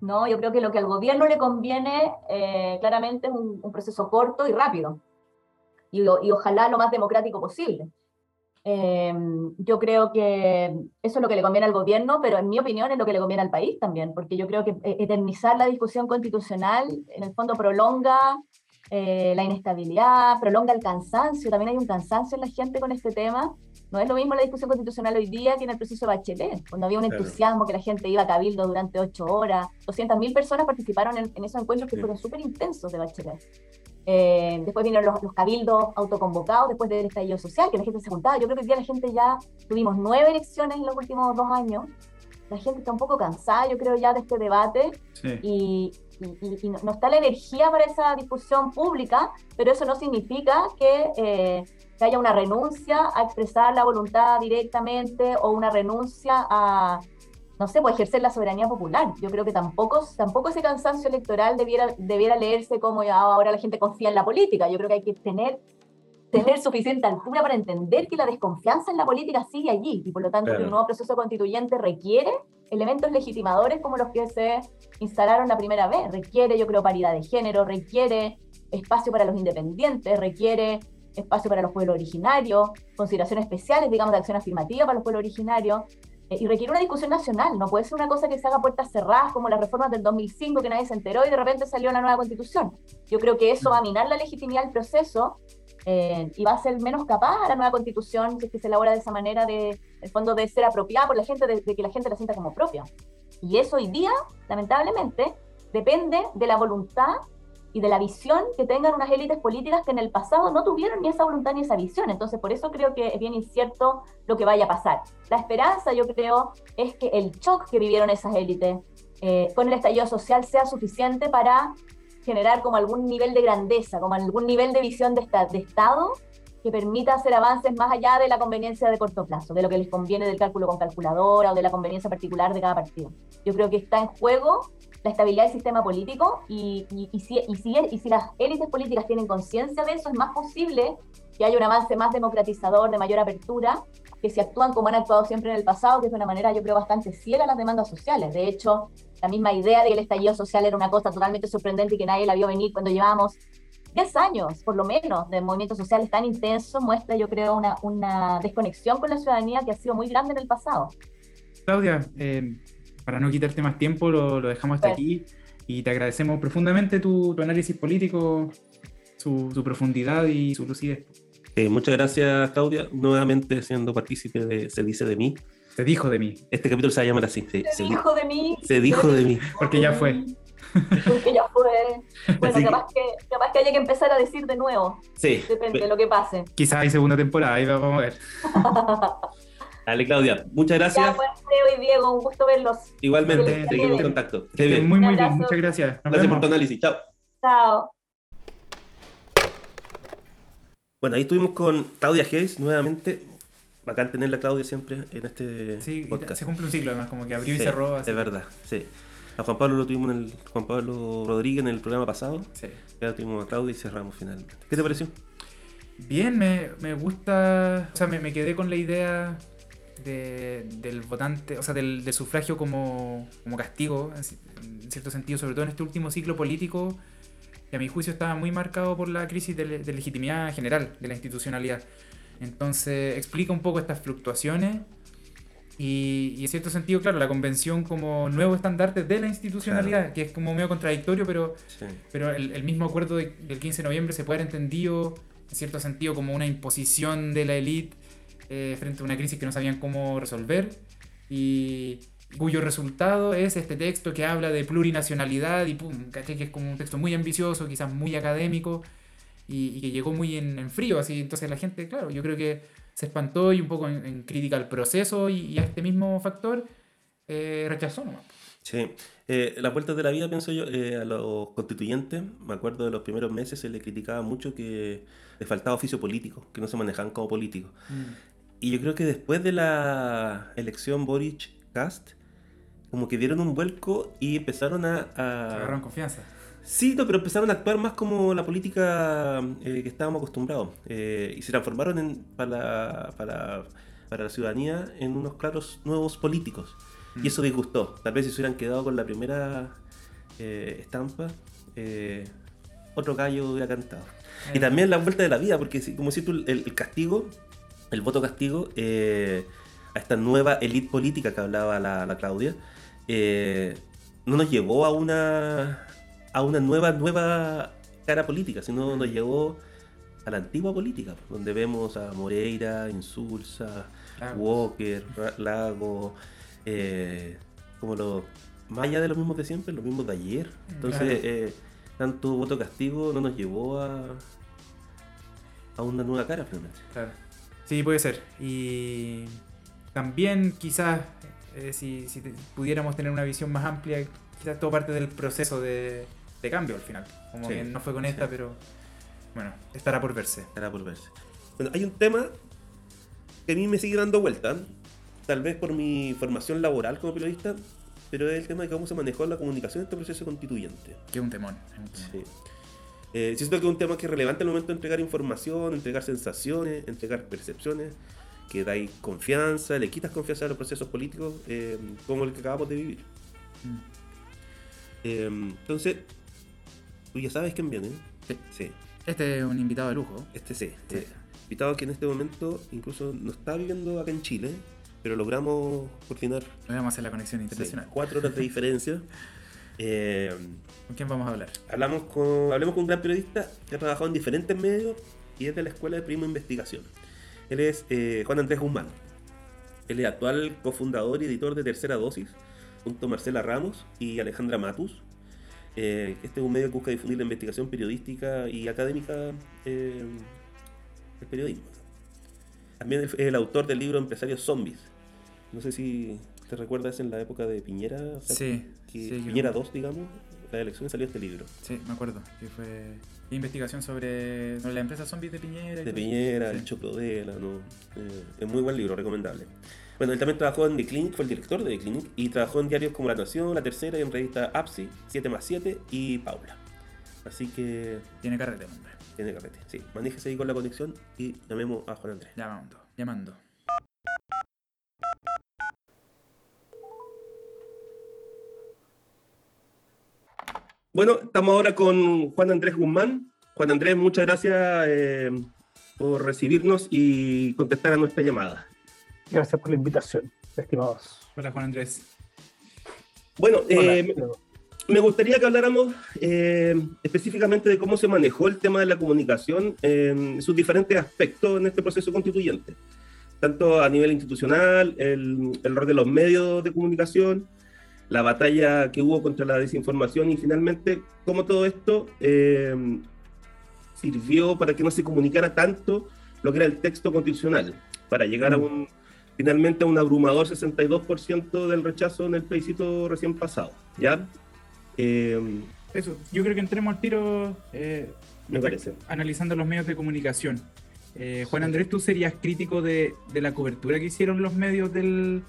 No, yo creo que lo que al gobierno le conviene claramente es un, proceso corto y rápido. Y, y, ojalá lo más democrático posible. Eh, yo creo que eso es lo que le conviene al gobierno, pero en mi opinión es lo que le conviene al país también, porque yo creo que eternizar la discusión constitucional en el fondo prolonga eh, la inestabilidad, prolonga el cansancio, también hay un cansancio en la gente con este tema. No es lo mismo la discusión constitucional hoy día que en el proceso de Bachelet, cuando había un entusiasmo que la gente iba a cabildo durante ocho horas. 200.000 personas participaron en, esos encuentros que fueron súper intensos de Bachelet. Eh, después vinieron los, cabildos autoconvocados después del estallido social, que la gente se juntaba. Yo creo que hoy día la gente ya tuvimos nueve elecciones en los últimos dos años. La gente está un poco cansada, yo creo, ya de este debate. Y, y, no, está la energía para esa discusión pública, pero eso no significa que, eh, que, haya una renuncia a expresar la voluntad directamente o una renuncia a, no sé, pues ejercer la soberanía popular. Yo creo que tampoco, tampoco ese cansancio electoral debiera, debiera leerse como ahora la gente confía en la política. Yo creo que hay que tener tener suficiente altura para entender que la desconfianza en la política sigue allí y por lo tanto un nuevo proceso constituyente requiere elementos legitimadores como los que se instalaron la primera vez. Requiere, yo creo, paridad de género, requiere espacio para los independientes, requiere espacio para los pueblos originarios, consideraciones especiales, digamos, de acción afirmativa para los pueblos originarios, eh, y requiere una discusión nacional, no puede ser una cosa que se haga puertas cerradas como las reformas del 2005 que nadie se enteró y de repente salió una nueva constitución. Yo creo que eso va a minar la legitimidad del proceso eh, y va a ser menos capaz a la nueva constitución si es que se elabora de esa manera, de, el fondo de ser apropiada por la gente, de, que la gente la sienta como propia. Y eso hoy día, lamentablemente, depende de la voluntad y de la visión que tengan unas élites políticas que en el pasado no tuvieron ni esa voluntad ni esa visión. Entonces, por eso creo que es bien incierto lo que vaya a pasar. La esperanza, yo creo, es que el shock que vivieron esas élites eh, con el estallido social sea suficiente para generar como algún nivel de grandeza, como algún nivel de visión de, de Estado que permita hacer avances más allá de la conveniencia de corto plazo, de lo que les conviene del cálculo con calculadora o de la conveniencia particular de cada partido. Yo creo que está en juego la estabilidad del sistema político y, y, si, y, si, y si las élites políticas tienen conciencia de eso, es más posible que haya un avance más democratizador, de mayor apertura, que si actúan como han actuado siempre en el pasado, que es de una manera yo creo bastante ciega a las demandas sociales. De hecho, la misma idea de que el estallido social era una cosa totalmente sorprendente y que nadie la vio venir cuando llevábamos 10 años, por lo menos, de movimientos sociales tan intensos, muestra yo creo una, una desconexión con la ciudadanía que ha sido muy grande en el pasado. Claudia, eh, para no quitarte más tiempo, lo, dejamos hasta aquí y te agradecemos profundamente tu, análisis político, su, su profundidad y su lucidez. Eh, muchas gracias, Claudia. Nuevamente siendo partícipe de Se dice de mí. Se dijo de mí. Este capítulo se va a llamar así. Se, dijo de mí. Se dijo de mí. Porque ya fue. Porque ya fue. Bueno, capaz que, capaz que haya que empezar a decir de nuevo. Sí. Depende de lo que pase. Quizás hay segunda temporada, ahí vamos a ver. Dale, Claudia. Muchas gracias. Ya, pues, Leo y Diego, un gusto verlos. Igualmente, seguimos en contacto. Muy, muy bien. Muchas gracias. gracias por tu análisis. Chao. Chao. Bueno, ahí estuvimos con Claudia Hayes nuevamente. Bacán tenerla Claudia siempre en este sí, se cumple un ciclo además, como que abrió y cerró. Así. Es verdad, sí. A Juan Pablo lo tuvimos en el Juan Pablo Rodríguez en el programa pasado. Sí. Ya tuvimos a Claudia y cerramos finalmente. ¿Qué te pareció? Bien, me, me gusta. O sea, me, me quedé con la idea de, del votante, o sea, del, del sufragio como, como castigo, en cierto sentido, sobre todo en este último ciclo político y a mi juicio estaba muy marcado por la crisis de, legitimidad general de la institucionalidad. Entonces explica un poco estas fluctuaciones y, en cierto sentido, claro, la convención como nuevo estandarte de la institucionalidad, que es como medio contradictorio, pero, pero el, mismo acuerdo del 15 de noviembre se puede haber entendido en cierto sentido como una imposición de la élite eh, frente a una crisis que no sabían cómo resolver. Y, cuyo resultado es este texto que habla de plurinacionalidad y pum, ¿caché? que es como un texto muy ambicioso, quizás muy académico y, que llegó muy en, frío, así, entonces la gente, claro, yo creo que se espantó y un poco en, crítica al proceso y, a este mismo factor eh, rechazó nomás. Sí, eh, las vueltas de la vida, pienso yo, eh, a los constituyentes, me acuerdo de los primeros meses se les criticaba mucho que les faltaba oficio político, que no se manejaban como políticos. Mm. Y yo creo que después de la elección Boric-Cast, como que dieron un vuelco y empezaron a... a... agarraron confianza. Sí, no, pero empezaron a actuar más como la política eh, que estábamos acostumbrados. Eh, y se transformaron en, para, para, para, la ciudadanía en unos claros nuevos políticos. Y mm. eso disgustó. Tal vez si se hubieran quedado con la primera eh, estampa, otro gallo hubiera cantado. Y también la vuelta de la vida, porque como si tú, el, el castigo, el voto castigo, a esta nueva élite política que hablaba la, la Claudia, no nos llevó a una, a una nueva, nueva cara política, sino nos llegó a la antigua política, donde vemos a Moreira, Insulza, Walker, Lago, eh, como los más allá de los mismos de siempre, los mismos de ayer. Entonces, eh, tanto voto castigo no nos llevó a, a una nueva cara, finalmente. Claro. Sí, puede ser. Y también quizás, eh, si, pudiéramos tener una visión más amplia, quizás todo parte del proceso de, cambio al final. Como que no fue con esta, pero bueno, estará por verse. Estará por verse. Bueno, hay un tema que a mí me sigue dando vuelta, tal vez por mi formación laboral como periodista, pero es el tema de cómo se manejó la comunicación en este proceso constituyente. Que es un temón. Sí. Eh, siento que es un tema que es relevante al momento de entregar información, entregar sensaciones, entregar percepciones, que dais confianza, le quitas confianza a los procesos políticos eh, como el que acabamos de vivir. Mm. Eh, entonces, tú ya sabes quién viene. Sí. Este es un invitado de lujo. Este sí. sí. invitado que en este momento incluso no está viviendo acá en Chile, pero logramos coordinar. Logramos hacer la conexión internacional. cuatro horas de diferencia. Eh, ¿Con quién vamos a hablar? Hablamos con, hablemos con un gran periodista que ha trabajado en diferentes medios y es de la Escuela de Primo Investigación. Él es eh, Juan Andrés Guzmán. Él es actual cofundador y editor de Tercera Dosis, junto a Marcela Ramos y Alejandra Matus. Eh, este es un medio que busca difundir la investigación periodística y académica del periodismo. También es el autor del libro Empresarios Zombies. No sé si te recuerdas en la época de Piñera. sí, Piñera 2, digamos. La elección salió este libro. Sí, me acuerdo. Que fue investigación sobre, la empresa zombies de Piñera. de Piñera, el Chocodela, ¿no? Eh, es muy buen libro, recomendable. Bueno, él también trabajó en The Clinic, fue el director de The Clinic, y trabajó en diarios como La Nación, La Tercera, y en revista APSI, 7 más 7 y Paula. Así que. Tiene carrete, hombre. Tiene carrete, sí. Manéjese ahí con la conexión y llamemos a Juan Andrés. Llamando, llamando. Bueno, estamos ahora con Juan Andrés Guzmán. Juan Andrés, muchas gracias eh, por recibirnos y contestar a nuestra llamada. Gracias por la invitación, estimados. Hola, Juan Andrés. Bueno, eh, me gustaría que habláramos eh, específicamente de cómo se manejó el tema de la comunicación en sus diferentes aspectos en este proceso constituyente, tanto a nivel institucional, el, rol de los medios de comunicación, la batalla que hubo contra la desinformación y finalmente cómo todo esto eh, sirvió para que no se comunicara tanto lo que era el texto constitucional, para llegar a mm. un finalmente a un abrumador 62% del rechazo en el plebiscito recién pasado, ¿ya? Eh, Eso, yo creo que entremos al tiro eh, me parece. analizando los medios de comunicación. Eh, Juan Andrés, ¿tú serías crítico de, la cobertura que hicieron los medios del,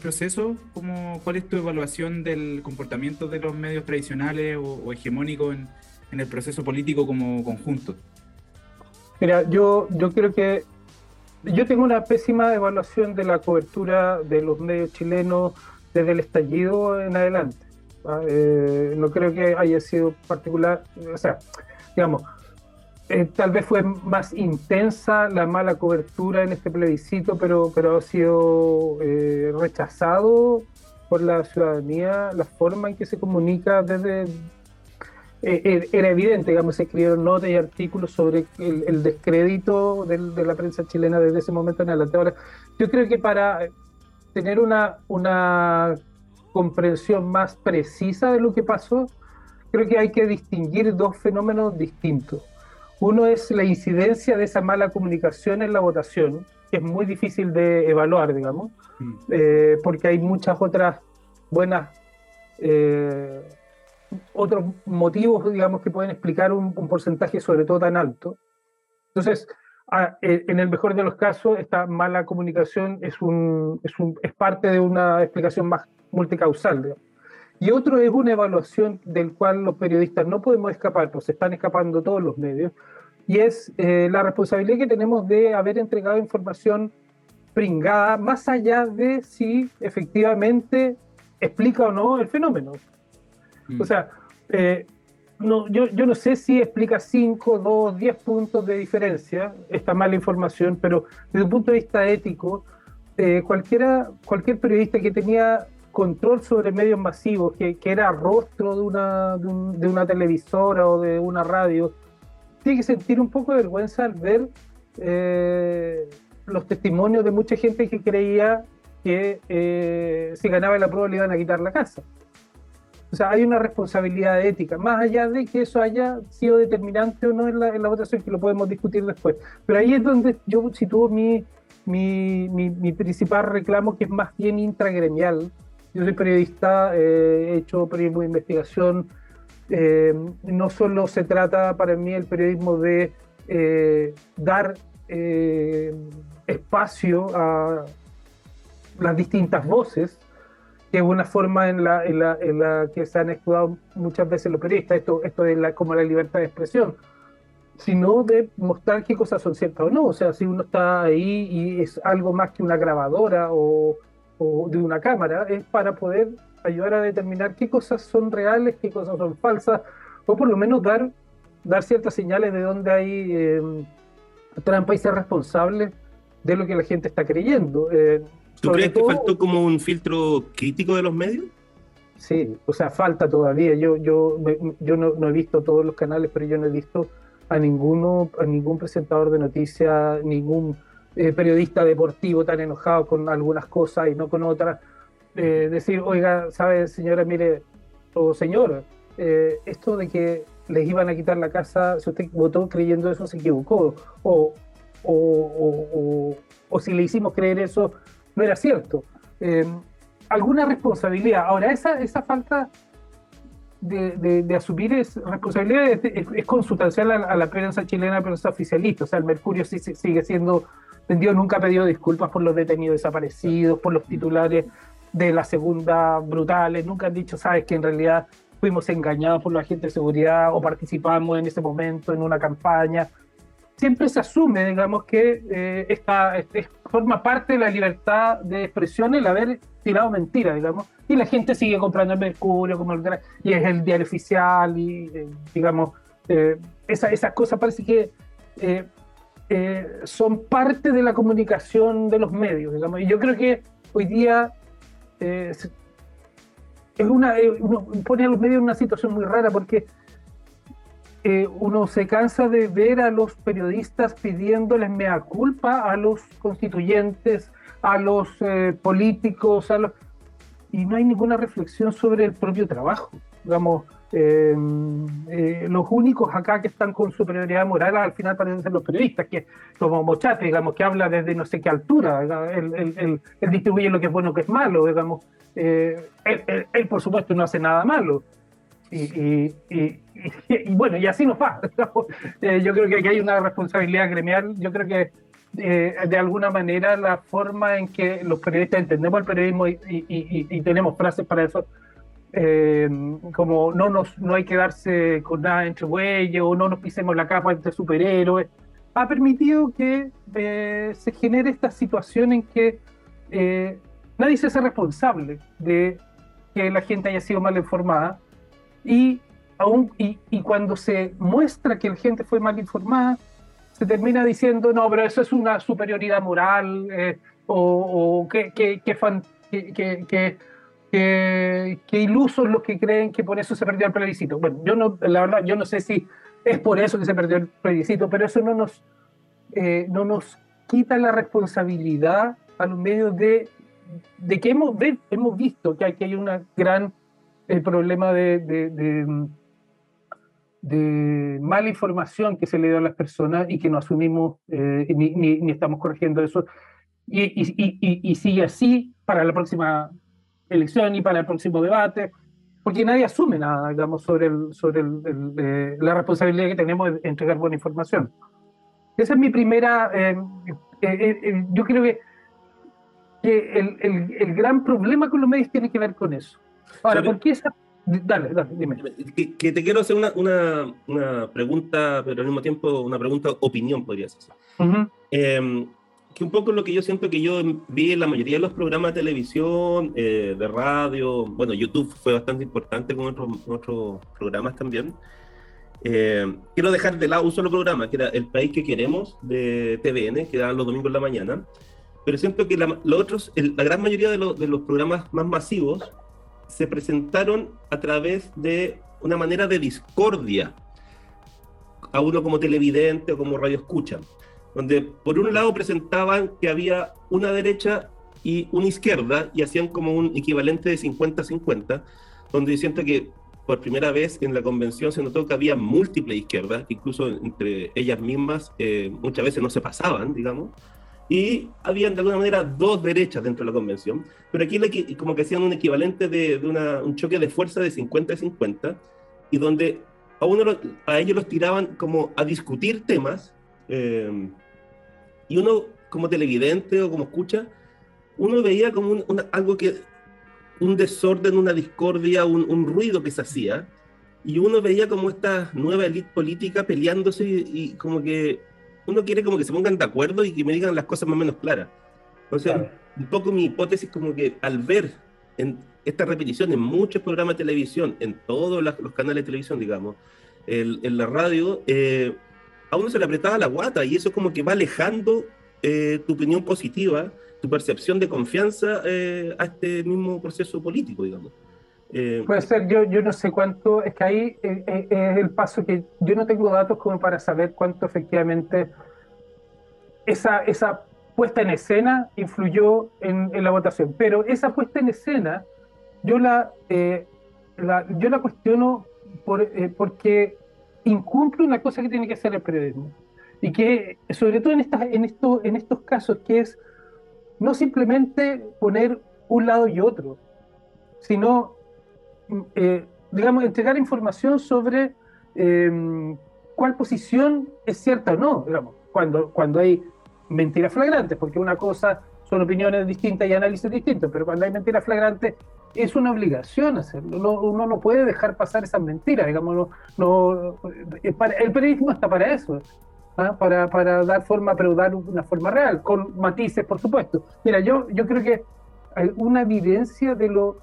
proceso? ¿Cómo, ¿Cuál es tu evaluación del comportamiento de los medios tradicionales o, hegemónicos en, el proceso político como conjunto? Mira, yo, yo creo que yo tengo una pésima evaluación de la cobertura de los medios chilenos desde el estallido en adelante. Eh, no creo que haya sido particular, o sea, digamos, eh, tal vez fue más intensa la mala cobertura en este plebiscito, pero, pero ha sido eh, rechazado por la ciudadanía la forma en que se comunica desde... era evidente, digamos, se escribieron notas y artículos sobre el, descrédito de la prensa chilena desde ese momento en adelante. Ahora, yo creo que para tener una, una comprensión más precisa de lo que pasó, creo que hay que distinguir dos fenómenos distintos. Uno es la incidencia de esa mala comunicación en la votación, que es muy difícil de evaluar, digamos, mm. eh, porque hay muchas otras buenas, eh, otros motivos, digamos, que pueden explicar un, porcentaje sobre todo tan alto. Entonces, eh, en el mejor de los casos, esta mala comunicación es, un, es, un, es parte de una explicación más multicausal. Y otro es una evaluación del cual los periodistas no podemos escapar, pues se están escapando todos los medios, y es eh, la responsabilidad que tenemos de haber entregado información pringada, más allá de si efectivamente explica o no el fenómeno. Mm. O sea, eh, no, yo, yo, no sé si explica 5, 2, 10 puntos de diferencia esta mala información, pero desde un punto de vista ético, eh, cualquiera, cualquier periodista que tenía control sobre medios masivos, que, que era rostro de una, de, una televisora o de una radio, tiene que sentir un poco de vergüenza al ver eh, los testimonios de mucha gente que creía que si ganaba la prueba le iban a quitar la casa. O sea, hay una responsabilidad ética, más allá de que eso haya sido determinante o no en la, en la votación, que lo podemos discutir después. Pero ahí es donde yo sitúo mi, mi, mi, principal reclamo, que es más bien intragremial. Yo soy periodista, eh, he hecho periodismo de investigación. Eh, no solo se trata para mí el periodismo de eh, dar espacio a las distintas voces, que es una forma en la, en la, en la que se han escudado muchas veces los periodistas, esto, esto es la, como la libertad de expresión sino de mostrar qué cosas son ciertas o no. O sea, si uno está ahí y es algo más que una grabadora o, de una cámara, es para poder ayudar a determinar qué cosas son reales, qué cosas son falsas, o por lo menos dar, dar ciertas señales de dónde hay em, trampa y ser responsable de lo que la gente está creyendo. Eh, ¿Tú crees que faltó como un filtro crítico de los medios? Sí, o sea, falta todavía. Yo, yo, yo no, no he visto todos los canales, pero yo no he visto a ninguno, a ningún presentador de noticias, ningún eh, periodista deportivo tan enojado con algunas cosas y no con otras. Eh, decir, oiga, sabe, señora, mire, o señor, eh, esto de que les iban a quitar la casa, si usted votó creyendo eso, se equivocó. O, o, o, si le hicimos creer eso, no era cierto. alguna responsabilidad. Ahora, esa, esa falta de, asumir es, responsabilidad es, consustancial a, la prensa chilena, prensa oficialista. O sea, el Mercurio sigue siendo vendido, nunca ha pedido disculpas por los detenidos desaparecidos, por los titulares de la segunda brutales, nunca han dicho, sabes, que en realidad fuimos engañados por los agentes de seguridad o participamos en ese momento en una campaña. Siempre se asume, digamos, que eh, esta, forma parte de la libertad de expresión el haber tirado mentira, digamos y la gente sigue comprando el Mercurio como el y es el diario oficial y eh, digamos eh, esas cosas parece que son parte de la comunicación de los medios digamos y yo creo que hoy día es una uno pone a los medios en una situación muy rara porque uno se cansa de ver a los periodistas pidiéndoles mea culpa a los constituyentes a los políticos a los y no hay ninguna reflexión sobre el propio trabajo. Digamos, eh, eh, los únicos acá que están con superioridad moral al final parecen ser los periodistas, que como Mochate, digamos, que habla desde no sé qué altura, él, distribuye lo que es bueno y que es malo, digamos. Eh, él, por supuesto, no hace nada malo. Y, bueno, y así nos va. yo creo que aquí hay una responsabilidad gremial. Yo creo que eh, de alguna manera la forma en que los periodistas entendemos el periodismo y, tenemos frases para eso, eh, como no, nos, no hay que darse con nada entre bueyes o no nos pisemos la capa entre superhéroes, ha permitido que eh, se genere esta situación en que nadie se hace responsable de que la gente haya sido mal informada y, aún, y, y cuando se muestra que la gente fue mal informada, se termina diciendo, no, pero eso es una superioridad moral, eh, o, que, que, que, que, ilusos los que creen que por eso se perdió el plebiscito. Bueno, yo no, la verdad, yo no sé si es por eso que se perdió el plebiscito, pero eso no nos, eh, no nos quita la responsabilidad a los medios de, de que hemos, hemos visto que hay, que hay un gran el problema de de mala información que se le dio a las personas y que no asumimos eh, ni, ni, estamos corrigiendo eso. Y, y, y, sigue así para la próxima elección y para el próximo debate, porque nadie asume nada, digamos, sobre, el, sobre el, eh, la responsabilidad que tenemos de entregar buena información. Esa es mi primera... Eh, yo creo que, que el, el, gran problema con los medios tiene que ver con eso. Ahora, ¿por qué esa Dale, dale, dime. Que, te quiero hacer una, una, una, pregunta, pero al mismo tiempo una pregunta opinión, podría ser. Em, que un poco lo que yo siento que yo vi en la mayoría de los programas de televisión, eh, de radio, bueno, YouTube fue bastante importante con otros, otros programas también. Eh, quiero dejar de lado un solo programa, que era El País que Queremos, de TVN, que daban los domingos en la mañana. pero siento que la, los otros, la gran mayoría de, de los programas más masivos se presentaron a través de una manera de discordia a uno como televidente o como radio escucha, donde por un lado presentaban que había una derecha y una izquierda y hacían como un equivalente de 50-50, donde siento que por primera vez en la convención se notó que había múltiples izquierdas, incluso entre ellas mismas eh, muchas veces no se pasaban, digamos, y habían de alguna manera dos derechas dentro de la convención, pero aquí como que hacían un equivalente de, un choque de fuerza de 50 50, y donde a, uno, a ellos los tiraban como a discutir temas, eh, y uno como televidente o como escucha, uno veía como algo que un desorden, una discordia, un, ruido que se hacía, y uno veía como esta nueva élite política peleándose y, como que uno quiere como que se pongan de acuerdo y que me digan las cosas más o menos claras. O sea, un poco mi hipótesis como que al ver en esta repetición en muchos programas de televisión, en todos los canales de televisión, digamos, en la radio, eh, a uno se le apretaba la guata y eso como que va alejando eh, tu opinión positiva tu percepción de confianza eh, a este mismo proceso político, digamos. Eh, Puede ser, yo, yo no sé cuánto, es que ahí eh, es el paso que yo no tengo datos como para saber cuánto efectivamente esa, esa puesta en escena influyó en, en la votación, pero esa puesta en escena yo la, yo la cuestiono por, porque incumple una cosa que tiene que hacer el periodismo. Y que sobre todo en, estas, en, esto, en estos casos que es no simplemente poner un lado y otro, sino, eh, digamos, entregar información sobre em, cuál posición es cierta o no, digamos, cuando, cuando hay mentiras flagrantes, porque una cosa son opiniones distintas y análisis distintos, pero cuando hay mentiras flagrantes es una obligación hacerlo, uno no puede dejar pasar esas mentiras, digamos, no, eh, el periodismo está para eso, ¿ah? para, para, dar forma, pero dar una forma real, con matices, por supuesto. Mira, yo, yo creo que una evidencia de lo,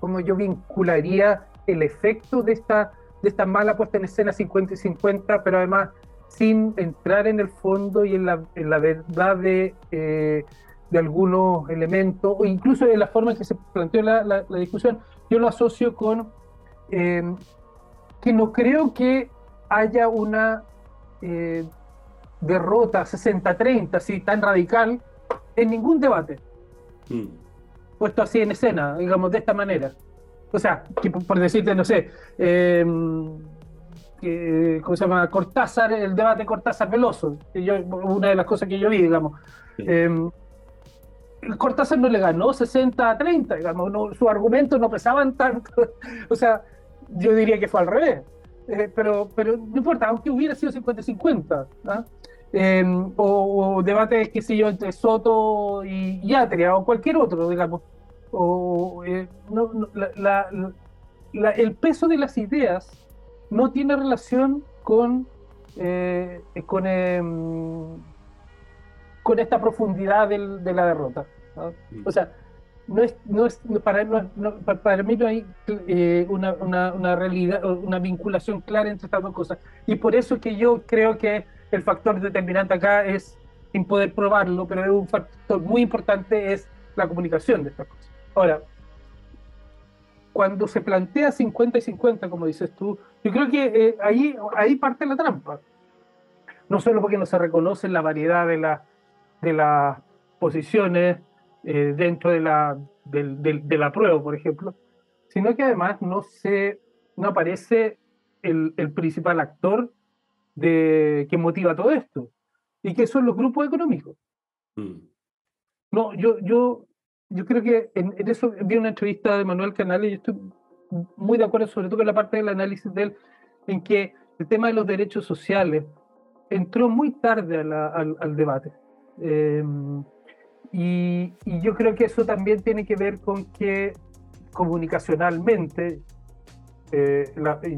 como yo vincularía el efecto de esta, de esta mala puesta en escena 50 y 50, pero además sin entrar en el fondo y en la, en la verdad de, eh, de algunos elementos, o incluso en la forma en que se planteó la, la, discusión, yo lo asocio con eh, que no creo que haya una eh, derrota 60-30, así tan radical, en ningún debate. Mm. Puesto así en escena, digamos, de esta manera. O sea, por decirte, no sé, eh, ¿cómo se llama? Cortázar, el debate Cortázar-Veloso, una de las cosas que yo vi, digamos. Eh, Cortázar no le ganó 60 30, digamos, no, sus argumentos no pesaban tanto. o sea, yo diría que fue al revés. Eh, pero, pero no importa, aunque hubiera sido 50-50, ¿ah? Em, o, debates, qué sé yo, entre Soto y, Atria, o cualquier otro, digamos, o, eh, el peso de las ideas no tiene relación con, eh, con, em, con esta profundidad de la derrota. O sea, no es, no es, para, para mí no hay eh, una, una, realidad, una vinculación clara entre estas dos cosas. Y por eso que yo creo que el factor determinante acá es, sin poder probarlo, pero es un factor muy importante, es la comunicación de estas cosas. Ahora, cuando se plantea 50 y 50, como dices tú, yo creo que eh, ahí, ahí parte la trampa. No solo porque no se reconoce la variedad de, la, de las posiciones, eh, dentro de la, de, la prueba, por ejemplo, sino que además no, se, no aparece el, el principal actor de, que motiva todo esto, y que son los grupos económicos. Mm. No, yo, yo, yo creo que en, eso vi una entrevista de Manuel Canales y estoy muy de acuerdo, sobre todo con la parte del análisis de él, en que el tema de los derechos sociales entró muy tarde al, al, debate. Eh, y, yo creo que eso también tiene que ver con que comunicacionalmente, eh,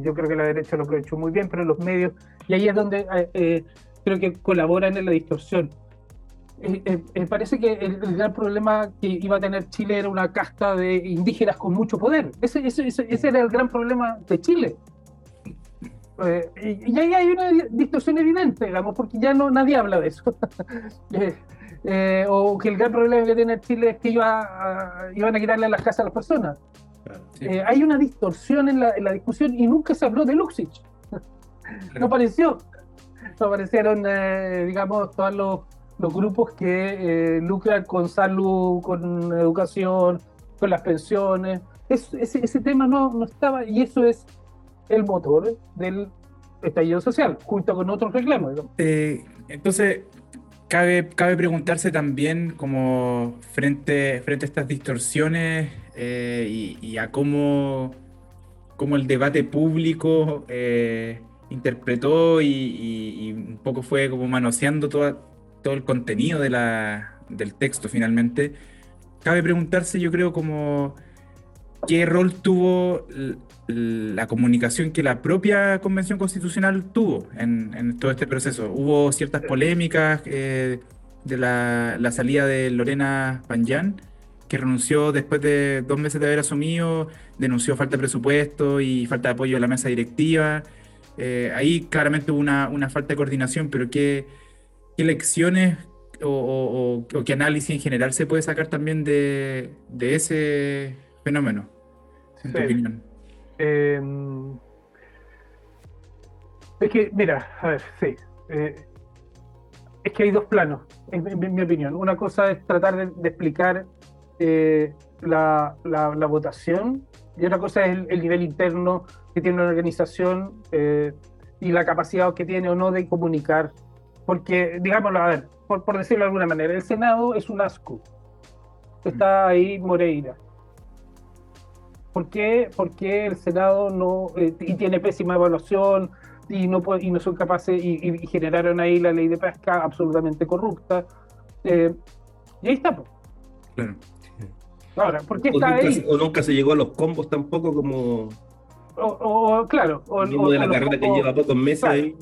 yo creo que la derecha lo aprovechó muy bien, pero los medios, y ahí es donde eh, eh, creo que colaboran en la distorsión. parece que el, gran problema que iba a tener Chile era una casta de indígenas con mucho poder. Ese, ese, ese, era el gran problema de Chile. y, ahí hay una distorsión evidente, digamos, porque ya no nadie habla de eso. eh, o que el gran problema que tiene Chile es que iban a quitarle las casas a las personas. Eh, hay una distorsión en la, discusión y nunca se habló de Luxich. no apareció. No aparecieron, eh, digamos, todos los, grupos que lucran con salud, con educación, con las pensiones. ese, tema no, no estaba y eso es el motor del estallido social, junto con otros reclamos. entonces, Cabe, preguntarse también como frente, frente a estas distorsiones eh, y, a cómo, cómo, el debate público eh, interpretó y, un poco fue como manoseando todo el contenido de la, del texto finalmente. Cabe preguntarse, yo creo, como qué rol tuvo la comunicación que la propia Convención Constitucional tuvo en, todo este proceso. Hubo ciertas polémicas eh, de la, salida de Lorena Panjan, que renunció después de dos meses de haber asumido, denunció falta de presupuesto y falta de apoyo de la mesa directiva. Eh, ahí claramente hubo una, falta de coordinación, pero ¿qué, lecciones o, qué análisis en general se puede sacar también de, ese fenómeno, en tu opinión? Em, es que, mira, a ver, sí. Eh, es que hay dos planos, en, mi opinión. Una cosa es tratar de, explicar eh, la, votación y otra cosa es el, nivel interno que tiene una organización eh, y la capacidad que tiene o no de comunicar. Porque, digámoslo, a ver, por, por decirlo de alguna manera, el Senado es un asco. Está ahí Moreira. ¿Por qué? Porque el Senado no eh, y tiene pésima evaluación y no y no son capaces y, generaron ahí la ley de pesca absolutamente corrupta. Eh, y ahí está. Claro. Ahora, ¿por qué está ahí? o nunca se llegó a los combos tampoco como... O, claro. O, de la carrera que lleva pocos meses ahí.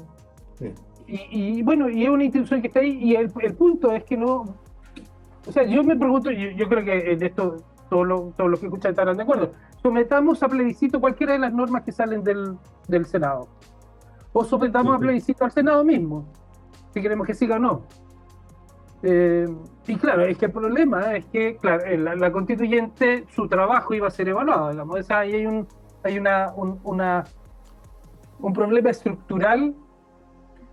Y, bueno, y es una institución que está ahí y el, punto es que no... O sea, yo me pregunto, yo, yo creo que en esto todos los que escuchan estarán de acuerdo sometamos a plebiscito cualquiera de las normas que salen del, del Senado. O sometamos a plebiscito al Senado mismo, si queremos que siga o no. Eh, y claro, es que el problema es que claro, la, constituyente, su trabajo iba a ser evaluado, digamos. ahí hay un, hay una, un, problema estructural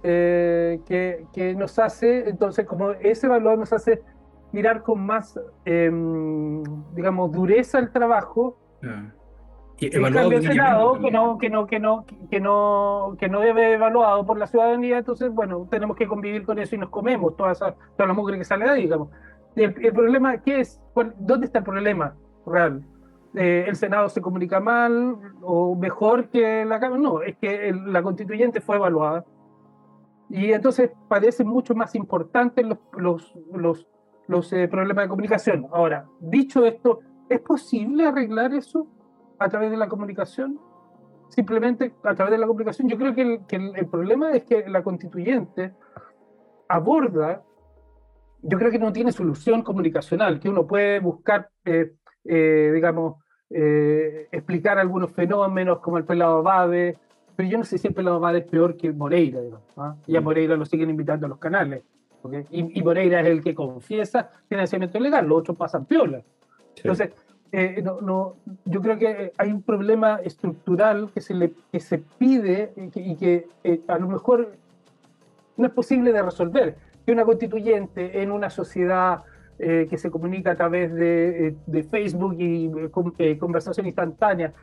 eh, que, que, nos hace, entonces, como ese evaluado nos hace mirar con más, em, digamos, dureza el trabajo evaluado el Senado que no, que no, que no, que no, que no debe evaluado por la ciudadanía, entonces bueno, tenemos que convivir con eso y nos comemos toda esa, toda la mugre que sale de ahí, digamos. El, problema, ¿qué es? ¿Dónde está el problema real? Eh, ¿El Senado se comunica mal o mejor que la Cámara? No, es que la constituyente fue evaluada. Y entonces parece mucho más importante los, los, los, los eh, problemas de comunicación. Ahora, dicho esto, ¿Es posible arreglar eso a través de la comunicación? Simplemente a través de la comunicación. Yo creo que el, problema es que la constituyente aborda, yo creo que no tiene solución comunicacional, que uno puede buscar, eh, eh, digamos, eh, explicar algunos fenómenos como el pelado Abade, pero yo no sé si el pelado Abade es peor que Moreira, ¿ah? y a mm. Moreira lo siguen invitando a los canales. Y, Moreira es el que confiesa financiamiento ilegal, los otros pasan piola. Entonces, eh, no, no, yo creo que hay un problema estructural que se, le, que se pide y que, eh, a lo mejor no es posible de resolver. Que una constituyente en una sociedad eh, que se comunica a través de, de Facebook y conversación instantánea,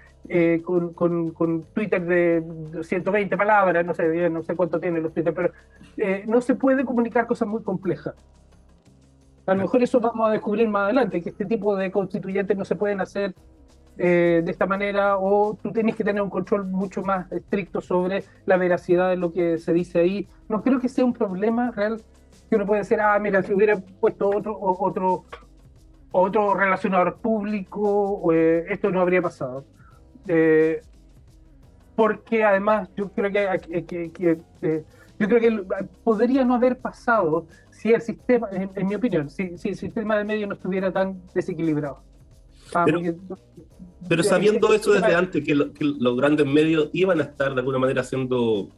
con, con, con, Twitter de 120 palabras, no sé, no sé cuánto tienen los Twitter, pero no se puede comunicar cosas muy complejas. A lo mejor eso vamos a descubrir más adelante, que este tipo de constituyentes no se pueden hacer eh, de esta manera o tú tienes que tener un control mucho más estricto sobre la veracidad de lo que se dice ahí. No creo que sea un problema real que uno puede decir, ah, mira, si hubiera puesto otro, otro, otro relacionador público, eh, esto no habría pasado. Eh, porque además yo creo que, que yo creo que podría no haber pasado si el sistema, en, mi opinión, si, el sistema de medios no estuviera tan desequilibrado. Ah, pero, sabiendo eso desde antes, que, los grandes medios iban a estar de alguna manera haciendo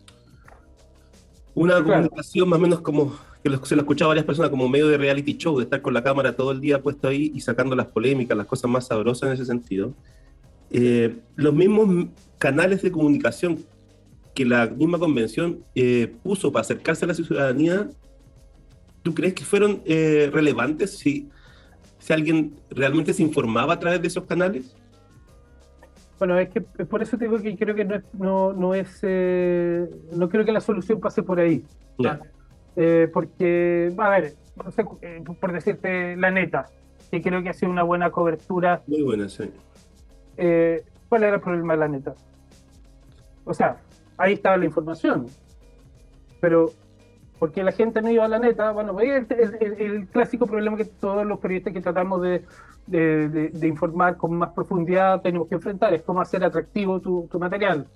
Una comunicación más o menos como, que se lo escuchaba a varias personas, como medio de reality show, de estar con la cámara todo el día puesto ahí y sacando las polémicas, las cosas más sabrosas en ese sentido. Eh, los mismos canales de comunicación que la misma convención eh, puso para acercarse a la ciudadanía, ¿tú crees que fueron eh, relevantes si, si alguien realmente se informaba a través de esos canales? Bueno, es que por eso digo que creo que no es, no, no es, eh, no creo que la solución pase por ahí. Eh, porque, a ver, por decirte la neta, que creo que ha sido una buena cobertura. Muy buena, sí. ¿Cuál era el problema de la neta? O sea, ahí estaba la información, pero porque la gente no iba a la neta, bueno, es el, clásico problema que todos los periodistas que tratamos de, de, informar con más profundidad tenemos que enfrentar, es cómo hacer atractivo tu, tu material.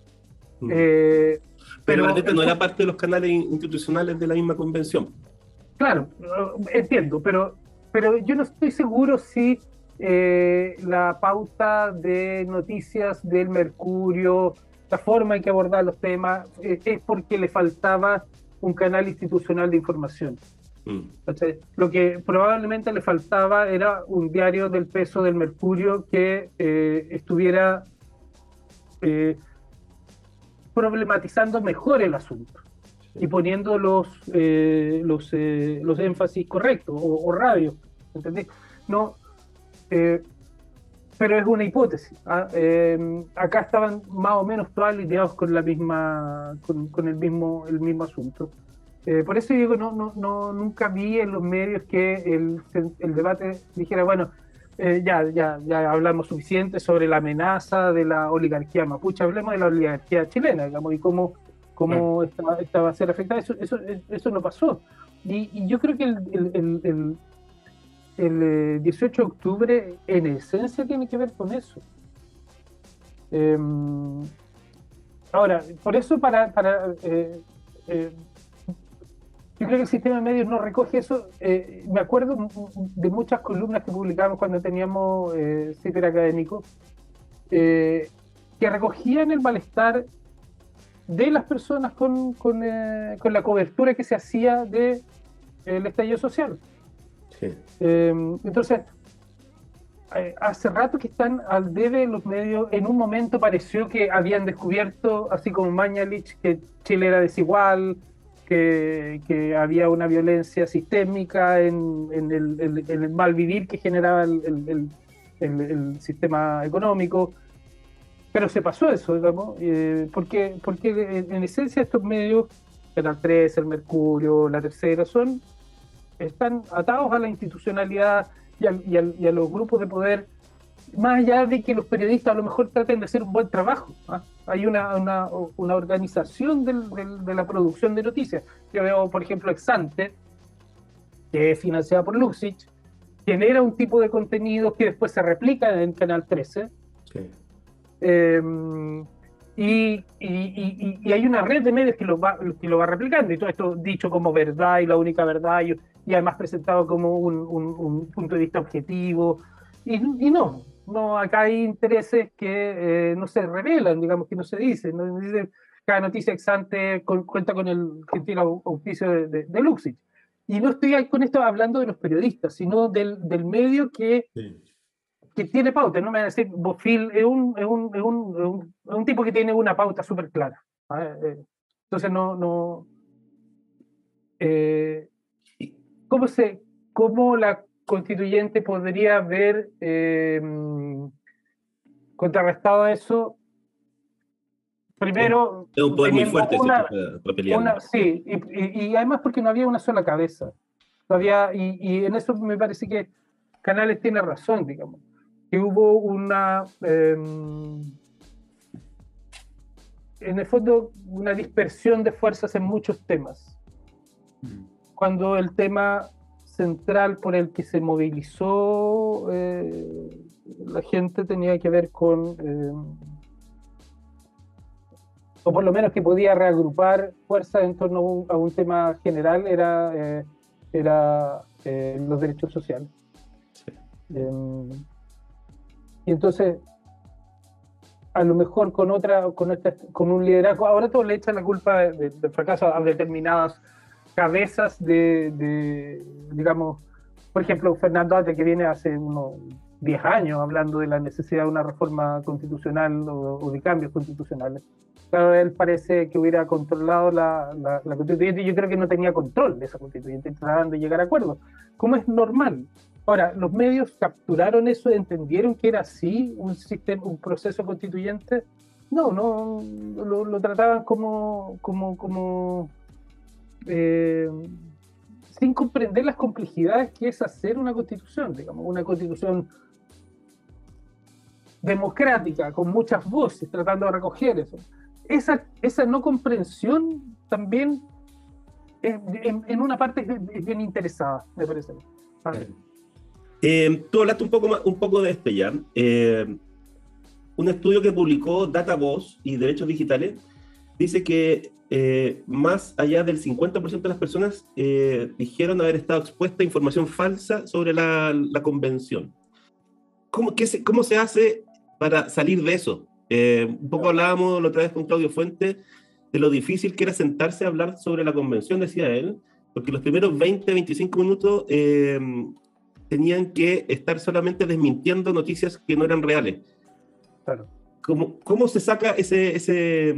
Mm. Eh, pero, la neta no era parte de los canales institucionales de la misma convención. Claro, entiendo, pero, pero yo no estoy seguro si eh, la pauta de noticias del Mercurio, la forma en que abordar los temas, eh, es porque le faltaba un canal institucional de información. Mm. Lo que probablemente le faltaba era un diario del peso del Mercurio que eh, estuviera eh, problematizando mejor el asunto y poniendo los, eh, los, los, énfasis correctos o, o radio. No, pero es una hipótesis. ¿ah? acá estaban más o menos todos alineados con la misma, con, con el mismo, el mismo asunto. Eh, por eso digo, no, no, no, nunca vi en los medios que el, el debate dijera, bueno, eh, ya, ya, ya hablamos suficiente sobre la amenaza de la oligarquía mapuche, hablemos de la oligarquía chilena, digamos, y cómo, cómo esta, va a ser afectada. Eso, eso, eso no pasó. Y, yo creo que el, el, el, 18 eh, de octubre, en esencia, tiene que ver con eso. Em, ahora, por eso, para, para yo creo que el sistema de medios no recoge eso. Eh, me acuerdo de muchas columnas que publicábamos cuando teníamos eh, académico, eh, que recogían el malestar de las personas con, eh, la cobertura que se hacía del el estallido social. Entonces, hace rato que están al debe los medios. En un momento pareció que habían descubierto, así como Mañalich, que Chile era desigual, que, había una violencia sistémica en, el, mal vivir que generaba el, sistema económico. Pero se pasó eso, digamos, eh, porque, porque en esencia estos medios, el 3, el Mercurio, la Tercera, son, están atados a la institucionalidad y, y a los grupos de poder más allá de que los periodistas a lo mejor traten de hacer un buen trabajo. ¿ah? Hay una, una, una organización del, de la producción de noticias. Yo veo, por ejemplo, Exante, que es financiada por Luxich, genera un tipo de contenido que después se replica en Canal 13. Em, y, y, y, hay una red de medios que lo, va, que lo va replicando, y todo esto dicho como verdad y la única verdad, y, además presentado como un, un, un punto de vista objetivo. Y, no, no, acá hay intereses que eh, no se revelan, digamos, que no se dicen. ¿no? cada noticia exante cuenta con el gentil auspicio de, de, de, Luxich. Y no estoy con esto hablando de los periodistas, sino del, del medio que, que tiene pauta. No me van a decir, Bofil es un, es un, es un, un, tipo que tiene una pauta súper clara. Eh, entonces, no. no eh, ¿cómo, se, ¿Cómo la constituyente podría haber eh, contrarrestado eso. Primero. Es un poder muy fuerte sí, y, además porque no había una sola cabeza. Todavía, y, y, en eso me parece que Canales tiene razón, digamos. Que hubo una. Em, en el fondo, una dispersión de fuerzas en muchos temas. Mm. Cuando el tema central por el que se movilizó eh, la gente tenía que ver con, eh, o por lo menos que podía reagrupar fuerzas en torno a un, tema general, era, eh, era los derechos sociales. y entonces, a lo mejor con otra, con, con un liderazgo, ahora todos le echan la culpa del de fracaso a determinadas cabezas de, digamos, por ejemplo, Fernando Ate, que viene hace unos 10 años hablando de la necesidad de una reforma constitucional o, de cambios constitucionales. Claro, él parece que hubiera controlado la, la, constituyente y yo creo que no tenía control de esa constituyente, trataban de llegar a acuerdos, como es normal. Ahora, los medios capturaron eso, entendieron que era así un sistema, un proceso constituyente. No, no, lo, lo trataban como, como, como eh, sin comprender las complejidades que es hacer una constitución, digamos, una constitución democrática, con muchas voces, tratando de recoger eso. Esa, esa no comprensión también en, una parte es bien interesada, me parece. Eh, tú hablaste un poco, más, un poco de esto ya. Eh, un estudio que publicó DataVoz y Derechos Digitales dice que eh, más allá del 50% de las personas eh, dijeron haber estado expuesta a información falsa sobre la, convención. ¿Cómo, se, ¿Cómo se hace para salir de eso? Eh, un poco hablábamos la otra vez con Claudio Fuente de lo difícil que era sentarse a hablar sobre la convención, decía él, porque los primeros 20, 25 minutos tenían que estar solamente desmintiendo noticias que no eran reales. Claro. ¿Cómo, cómo se saca ese, ese,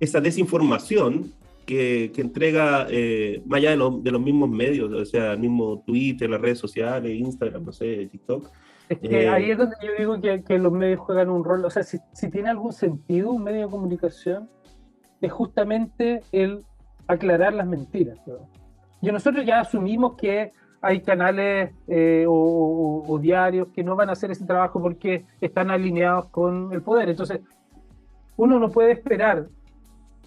esa desinformación que, que entrega, eh, más allá de, de, los mismos medios, o sea, el mismo Twitter, las redes sociales, Instagram, no sé, TikTok. Es que eh, ahí es donde yo digo que, que, los medios juegan un rol, o sea, si, si tiene algún sentido un medio de comunicación, es justamente el aclarar las mentiras. Y nosotros ya asumimos que hay canales eh, o, o, diarios que no van a hacer ese trabajo porque están alineados con el poder. Entonces, uno no puede esperar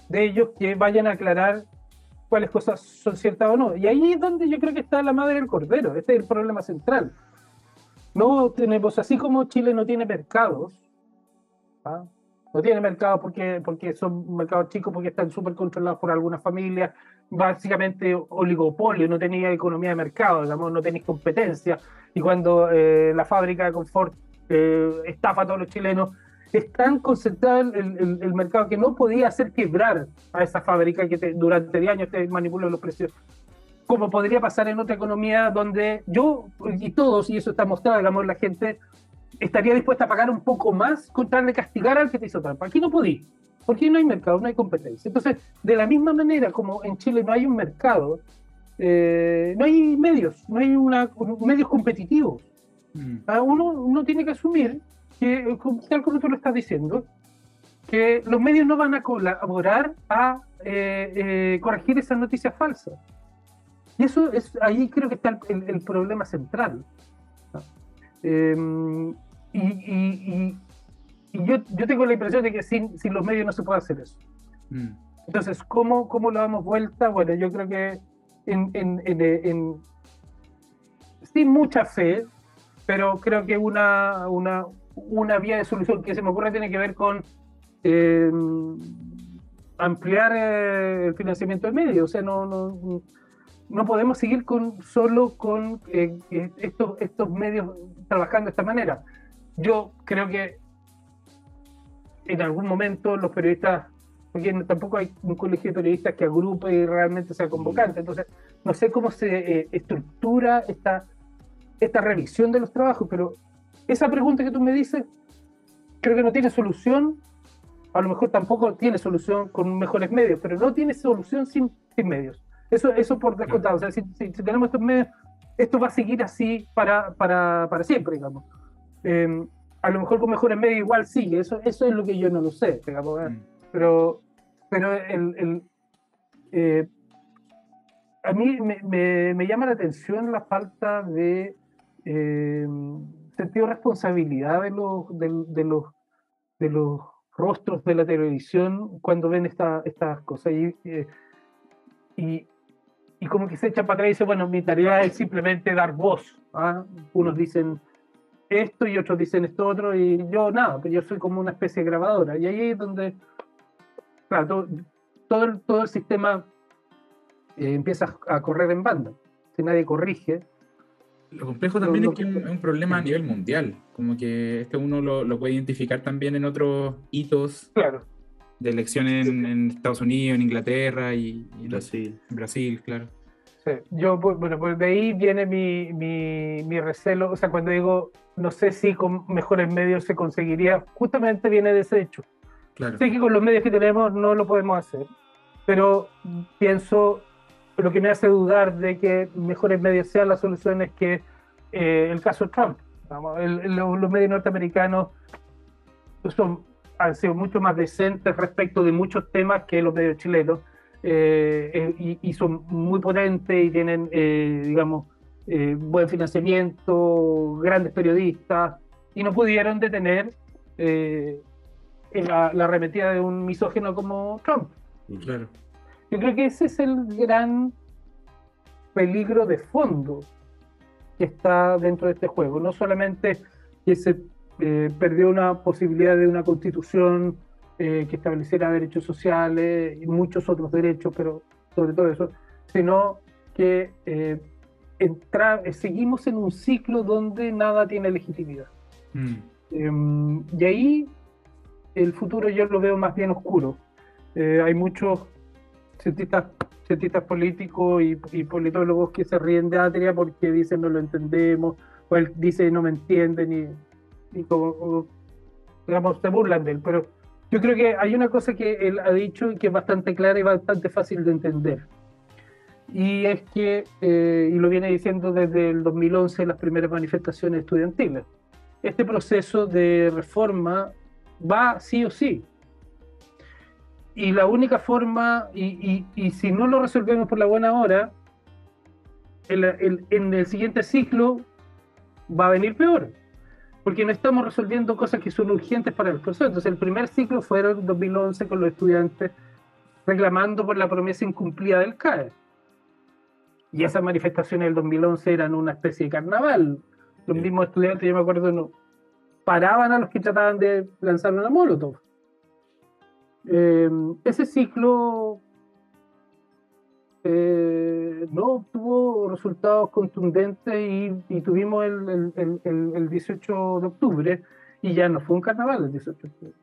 de ellos que vayan a aclarar cuáles cosas son ciertas o no. Y ahí es donde yo creo que está la madre del cordero. Este es el problema central. No tenemos, así como Chile no tiene mercados, ¿ah? no tiene mercados porque, porque son mercados chicos, porque están súper controlados por algunas familias, básicamente oligopolio, no tenía economía de mercado, digamos, no tenéis competencia. Y cuando eh, la fábrica de confort eh, estafa a todos los chilenos, es tan concentrado el, el, mercado que no podía hacer quebrar a esa fábrica que durante años te manipula los precios. Como podría pasar en otra economía donde yo y todos, y eso está mostrado, digamos, la gente estaría dispuesta a pagar un poco más con tal de castigar al que te hizo trampa. Aquí no podía, porque no hay mercado, no hay competencia. Entonces, de la misma manera como en Chile no hay un mercado, eh, no hay medios, no hay una, medios competitivos. Mm. Ah, uno, uno tiene que asumir que, tal como tú lo estás diciendo, que los medios no van a colaborar a eh, eh, corregir esas noticias falsas. Y eso es, ahí creo que está el, problema central. Em, y, yo, yo, tengo la impresión de que sin, sin, los medios no se puede hacer eso. Mm. Entonces, ¿cómo, ¿cómo lo damos vuelta? Bueno, yo creo que en, en, en, sin mucha fe, pero creo que una, una, una vía de solución que se me ocurre tiene que ver con eh, ampliar eh, el financiamiento de medios. O sea, no, no, no podemos seguir con solo con eh, estos, estos medios trabajando de esta manera. Yo creo que en algún momento los periodistas, porque tampoco hay un colegio de periodistas que agrupe y realmente sea convocante, entonces no sé cómo se estructura esta, esta revisión de los trabajos, pero esa pregunta que tú me dices, creo que no tiene solución, a lo mejor tampoco tiene solución con mejores medios, pero no tiene solución sin, sin medios. Eso, eso por descontado. O sea, si, tenemos estos medios, esto va a seguir así para, para, para siempre, digamos. Em, a lo mejor con mejores medios igual sigue, eso, eso es lo que yo no lo sé, digamos. ¿eh? Mm. Pero, pero el, el eh, a mí me, me, me, llama la atención la falta de... Eh, sentido responsabilidad de los, de, los, de los rostros de la televisión cuando ven estas cosas. Y, eh, y, y, como que se echa para atrás y dice, bueno, mi tarea es simplemente dar voz. ¿ah? Unos dicen esto y otros dicen esto otro y yo nada, pero yo soy como una especie de grabadora. Y ahí es donde, claro, todo, el, todo el sistema eh, empieza a correr en banda. Si nadie corrige, Lo complejo también es que es un, problema a nivel mundial, como que este uno lo, puede identificar también en otros hitos de elecciones en, Estados Unidos, en Inglaterra y, en Brasil. En Brasil, claro. Yo, bueno, pues de ahí viene mi, mi, mi, recelo, o sea, cuando digo, no sé si con mejores medios se conseguiría, justamente viene de ese hecho. Claro. Sé que con los medios que tenemos no lo podemos hacer, pero pienso lo que me hace dudar de que mejores medios sean las soluciones que eh, el caso Trump. los medios norteamericanos han sido mucho más decentes respecto de muchos temas que los medios chilenos eh, eh, y, son muy potentes y tienen, digamos, buen financiamiento, grandes periodistas y no pudieron detener la, arremetida de un misógeno como Trump. Claro. Yo creo que ese es el gran peligro de fondo que está dentro de este juego. No solamente que se eh, perdió una posibilidad de una constitución eh, que estableciera derechos sociales y muchos otros derechos, pero sobre todo eso, sino que eh, seguimos en un ciclo donde nada tiene legitimidad. Mm. Em, y ahí el futuro yo lo veo más bien oscuro. hay muchos cientistas, cientistas políticos y, politólogos que se ríen de Atria porque dicen no lo entendemos, o él dice no me entienden y, como, digamos, se burlan de él. Pero yo creo que hay una cosa que él ha dicho y que es bastante clara y bastante fácil de entender. Y es que, eh, y lo viene diciendo desde el 2011 las primeras manifestaciones estudiantiles, este proceso de reforma va sí o sí, y la única forma, y, y, si no lo resolvemos por la buena hora, en el siguiente ciclo va a venir peor, porque no estamos resolviendo cosas que son urgentes para el proceso. Entonces, el primer ciclo fue en 2011 con los estudiantes reclamando por la promesa incumplida del CAE. Y esas manifestaciones del 2011 eran una especie de carnaval. Los mismos estudiantes, yo me acuerdo, no paraban a los que trataban de lanzar una molotov. Eh, ese ciclo eh, no obtuvo resultados contundentes y, tuvimos el, el, 18 de octubre y ya no fue un carnaval el 18 de octubre.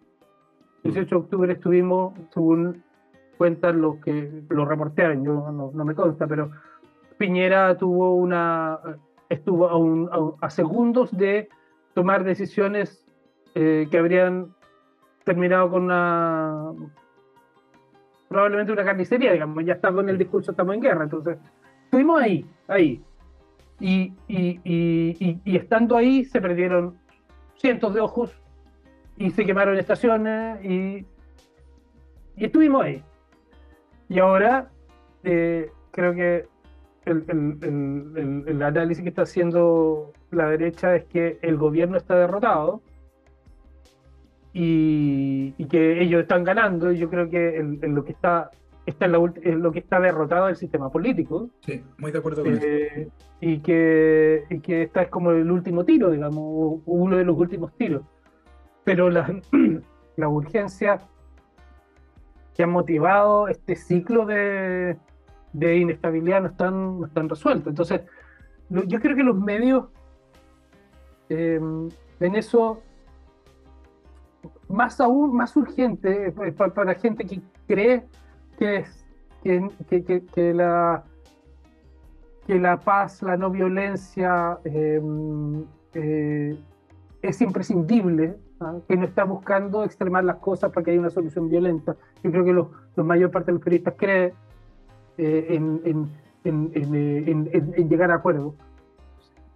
El 18 de octubre estuvimos, según cuentan los que lo reportearon, yo no, me consta, pero Piñera tuvo una, estuvo a, segundos de tomar decisiones eh, que habrían terminado con una probablemente una carnicería, digamos, ya está con el discurso, estamos en guerra, entonces estuvimos ahí, ahí. Y, y, y, y, estando ahí se perdieron cientos de ojos y se quemaron estaciones y, estuvimos ahí. Y ahora eh, creo que el, el, el, análisis que está haciendo la derecha es que el gobierno está derrotado y, que ellos están ganando. Y yo creo que en, lo que está, está en, lo que está derrotado el sistema político. Sí, muy de acuerdo con eh, eso. Y que, y que esta es como el último tiro, digamos, uno de los últimos tiros. Pero la, la urgencia que ha motivado este ciclo de, de inestabilidad no están, no están resueltos. Entonces, yo creo que los medios eh, en eso más aún, más urgente eh, para, la gente que cree que, que, que, la, que la paz, la no violencia em, eh, es imprescindible, ¿ah? que no está buscando extremar las cosas para que haya una solución violenta. Yo creo que la mayor parte de los periodistas cree eh, en, en, en, en, llegar a acuerdos.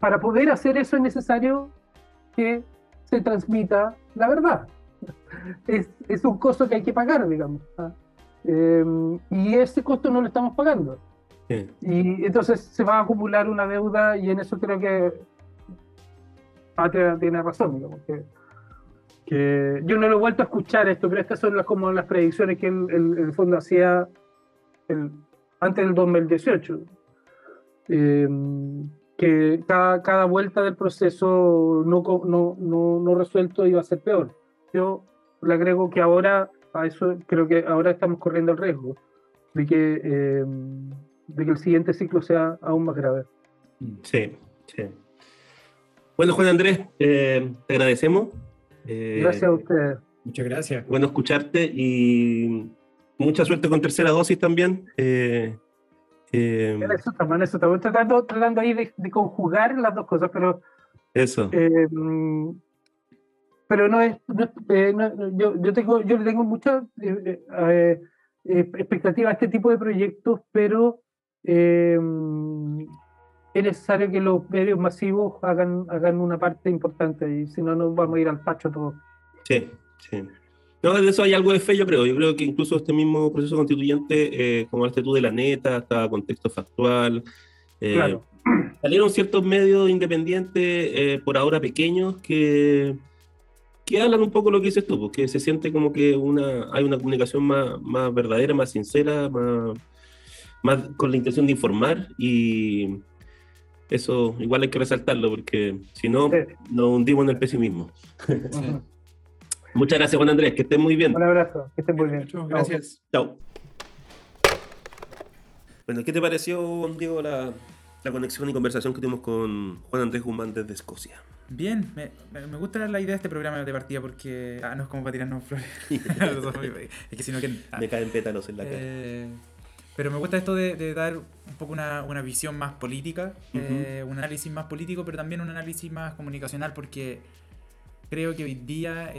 Para poder hacer eso es necesario que se transmita la verdad es, es, un costo que hay que pagar, digamos. Em, y ese costo no lo estamos pagando. Y entonces se va a acumular una deuda y en eso creo que Patria tiene razón, digamos, que, yo no lo he vuelto a escuchar esto, pero estas son las, como las predicciones que el, fondo hacía el, antes del 2018. Em, que cada, cada, vuelta del proceso no, no, no, no resuelto iba a ser peor yo le agrego que ahora, a eso creo que ahora estamos corriendo el riesgo de que, eh, de que el siguiente ciclo sea aún más grave. Sí, sí. Bueno, Juan Andrés, eh, te agradecemos. Eh, gracias a ustedes. Muchas gracias. Bueno escucharte y mucha suerte con tercera dosis también. Eh, eh, eso estamos, eso estamos tratando, tratando ahí de, conjugar las dos cosas, pero. Eso. Pero no es. yo, yo, tengo, yo le tengo mucha expectativa a este tipo de proyectos, pero es necesario que los medios masivos hagan, hagan una parte importante y si no, nos vamos a ir al pacho todos. Sí, sí. No, de eso hay algo de fe, yo creo. Yo creo que incluso este mismo proceso constituyente, eh, como hablaste tú de la neta, hasta contexto factual, eh, claro. salieron ciertos medios independientes, eh, por ahora pequeños, que, que hablan un poco lo que dices tú, porque se siente como que una, hay una comunicación más, más verdadera, más sincera, más, más con la intención de informar y eso igual hay que resaltarlo porque si no, nos hundimos en el pesimismo. Muchas gracias, Juan Andrés. Que estén muy bien. Un abrazo. Que estén muy bien. gracias. Chao. Bueno, ¿qué te pareció, Diego, la, la, conexión y conversación que tuvimos con Juan Andrés Guzmán desde Escocia? Bien, me, me, gusta la idea de este programa de partida porque. Ah, no es como para tirarnos flores. es que si no que. Ah, me caen pétalos en la cara. Eh, pero me gusta esto de, dar un poco una, visión más política, eh, un análisis más político, pero también un análisis más comunicacional, porque creo que hoy día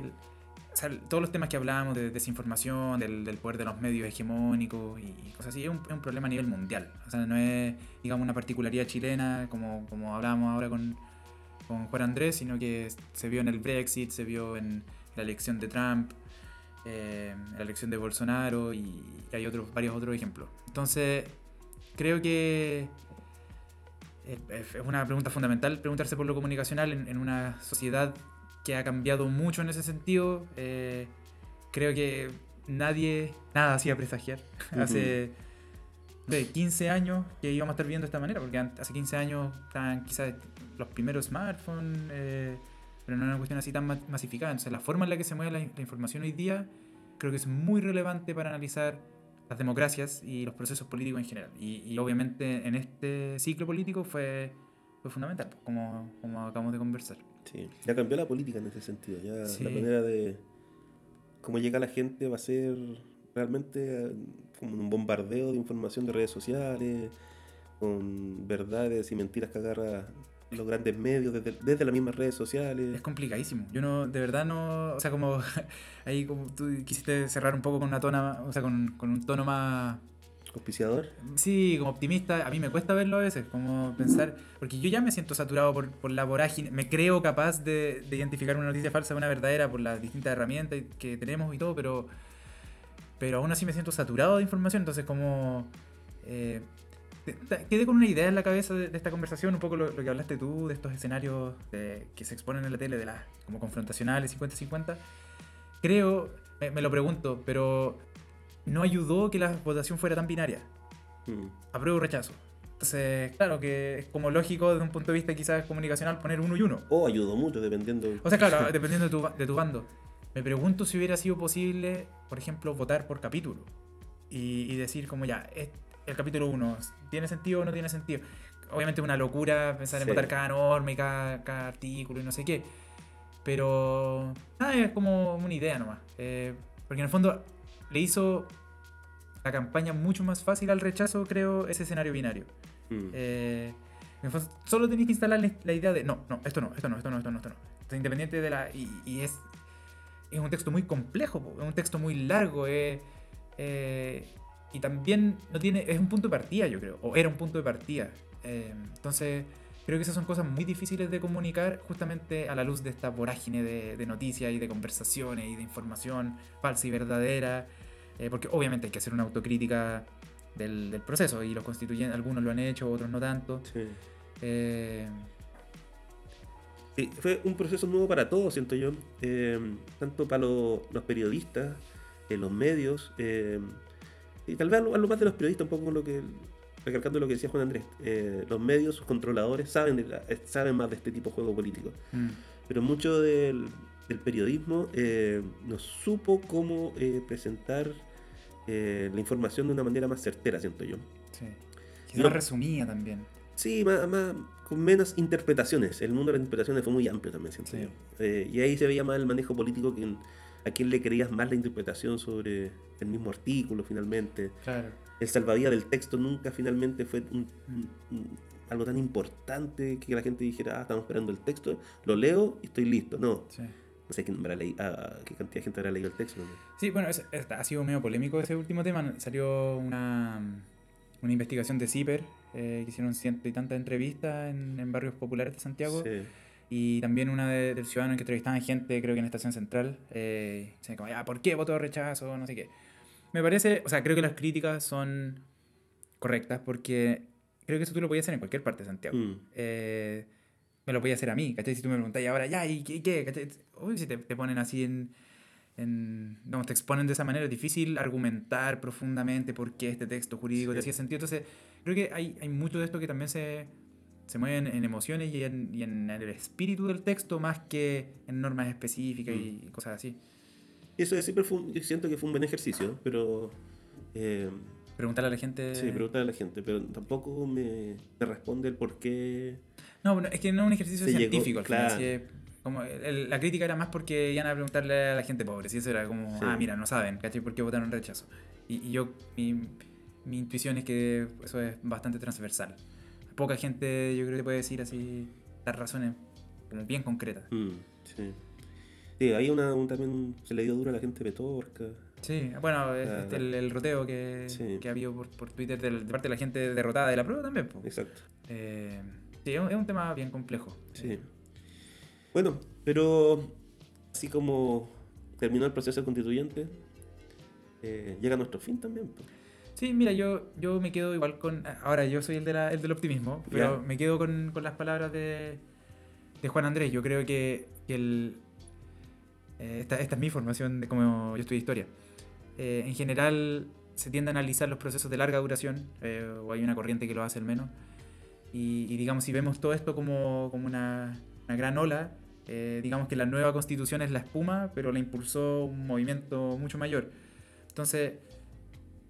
todos los temas que hablábamos de desinformación, del, poder de los medios hegemónicos y, cosas así, es un, problema a nivel mundial. O sea, no es, digamos, una particularidad chilena, como, como hablábamos ahora con, con Juan Andrés, sino que se vio en el Brexit, se vio en la elección de Trump, eh, la elección de Bolsonaro y, hay otros, varios otros ejemplos. Entonces, creo que es una pregunta fundamental preguntarse por lo comunicacional en, una sociedad que ha cambiado mucho en ese sentido. Eh, creo que nadie, nada hacía presagiar. Hace de 15 años que íbamos a estar viendo de esta manera, porque hace 15 años estaban quizás los primeros smartphones. Eh, pero no es una cuestión así tan masificada. Entonces, la forma en la que se mueve la, información hoy día creo que es muy relevante para analizar las democracias y los procesos políticos en general. Y, obviamente en este ciclo político fue, fue fundamental, como, como acabamos de conversar. Sí, ya cambió la política en ese sentido. Ya la manera de cómo llega la gente va a ser realmente eh, como un bombardeo de información de redes sociales, con verdades y mentiras que agarra los grandes medios, desde, desde, las mismas redes sociales. Es complicadísimo. Yo no, de verdad no, o sea, como ahí como tú quisiste cerrar un poco con una tona, o sea, con, con un tono más... ¿Auspiciador? Sí, como optimista, a mí me cuesta verlo a veces, como pensar, porque yo ya me siento saturado por, por la vorágine, me creo capaz de, de, identificar una noticia falsa de una verdadera por las distintas herramientas que tenemos y todo, pero, pero aún así me siento saturado de información, entonces como... Eh, quedé con una idea en la cabeza de, esta conversación, un poco lo, que hablaste tú, de estos escenarios que se exponen en la tele, de las como confrontacionales 50-50. Creo, me, lo pregunto, pero no ayudó que la votación fuera tan binaria. Mm. Apruebo o rechazo. Entonces, claro que es como lógico desde un punto de vista quizás comunicacional poner uno y uno. O ayudó mucho, dependiendo. O sea, claro, dependiendo de tu, de tu bando. Me pregunto si hubiera sido posible, por ejemplo, votar por capítulo. Y, y decir como ya, el capítulo 1, ¿tiene sentido o no tiene sentido? Obviamente es una locura pensar en votar cada norma y cada, artículo y no sé qué. Pero nada, es como una idea nomás. Eh, porque en el fondo le hizo la campaña mucho más fácil al rechazo, creo, ese escenario binario. Mm. Eh, solo tenéis que instalar la idea de no, no, esto no, esto no, esto no, esto no, esto no. Entonces, independiente de la. Y, es, es un texto muy complejo, es un texto muy largo. Eh, y también no tiene, es un punto de partida, yo creo, o era un punto de partida. Eh, entonces, creo que esas son cosas muy difíciles de comunicar justamente a la luz de esta vorágine de, noticias y de conversaciones y de información falsa y verdadera, eh, porque obviamente hay que hacer una autocrítica del, proceso y los constituyentes, algunos lo han hecho, otros no tanto. Eh, fue un proceso nuevo para todos, siento yo, tanto para los periodistas, los medios, y tal vez algo más de los periodistas, un poco lo que, recalcando lo que decía Juan Andrés, eh, los medios, sus controladores saben, eh, saben más de este tipo de juego político. Mm. Pero mucho del, periodismo eh, no supo cómo presentar la información de una manera más certera, siento yo. Sí. Quizás resumía también. Sí, más, más, con menos interpretaciones. El mundo de las interpretaciones fue muy amplio también, siento Sí. yo. Eh, y ahí se veía más el manejo político, que a quién le creías más la interpretación sobre el mismo artículo finalmente. Claro. El salvavidas del texto nunca finalmente fue un- un- un- algo tan importante que la gente dijera, ah, estamos esperando el texto, lo leo y estoy listo. No, Sí. no sé quién habrá leído, ah, qué cantidad de gente habrá leído el texto. ¿no? Sí, bueno, es- es- ha sido medio polémico ese último tema. Salió una, una investigación de CIPER, eh, que hicieron ciento y tantas entrevistas en, en barrios populares de Santiago. Sí. Y también una de- del ciudadano que entrevistaban gente, creo que en Estación Central. Eh, como, ya, ¿por qué votó rechazo? No sé qué. Me parece, o sea, creo que las críticas son correctas porque creo que eso tú lo podías hacer en cualquier parte de Santiago. Mm. Eh, me lo podías hacer a mí, ¿cachai? Si tú me preguntas, y ahora, ya, ¿y qué? qué? ¿cachai? Uy, si te, te ponen así en, en. Digamos, te exponen de esa manera, es difícil argumentar profundamente por qué este texto jurídico te Sí. hacía sentido. Entonces, creo que hay, hay mucho de esto que también se, se mueve en, emociones y en, y en el espíritu del texto más que en normas específicas y cosas así. Eso de siempre fue un- yo siento que fue un buen ejercicio, pero... eh, Preguntarle a la gente. Sí, preguntar a la gente, pero tampoco me, me responde el por qué. No, es que no es un ejercicio Se llegó- científico al final. claro. es como el- la crítica era más porque iban a preguntarle a la gente pobre. Si eso era como, Sí. ah, mira, no saben, ¿cachai? ¿Por qué votaron rechazo? Y, y yo, mi, mi intuición es que eso es bastante transversal. Poca gente, yo creo que puede decir así, dar razones como bien concretas. Mm, sí. Sí, hay una, un- también se le dio duro a la gente de Petorca. Sí, bueno, Claro. este, el, el roteo que, Sí. que ha habido por, por Twitter de parte de la gente derrotada de la prueba también. po. Exacto. Eh, sí, es un, es un tema bien complejo. Sí. Bueno, pero así como terminó el proceso constituyente, eh, llega nuestro fin también. pues. Sí, mira, yo, yo me quedo igual con. Ahora, yo soy el, de la- el del optimismo, pero Ya. me quedo con, con las palabras de, de Juan Andrés. Yo creo que, que el. eh, esta, esta es mi formación de cómo yo estudio historia. Eh, en general, se tiende a analizar los procesos de larga duración, eh, o hay una corriente que lo hace al menos. Y, y digamos, si vemos todo esto como, como una, una gran ola, eh, digamos que la nueva constitución es la espuma, pero la impulsó un movimiento mucho mayor. Entonces,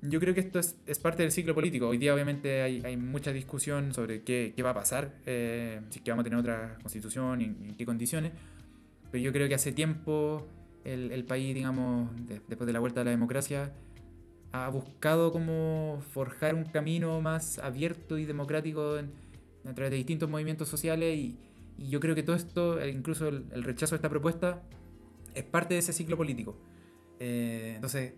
yo creo que esto es, es parte del ciclo político. Hoy día obviamente hay, hay mucha discusión sobre qué, qué va a pasar, eh, si es que vamos a tener otra constitución y en qué condiciones. Pero yo creo que hace tiempo el, el país, digamos, de- después de la vuelta de la democracia, ha buscado como forjar un camino más abierto y democrático en- a través de distintos movimientos sociales y, y yo creo que todo esto, eh, incluso el, el rechazo a esta propuesta, es parte de ese ciclo político. Eh, entonces,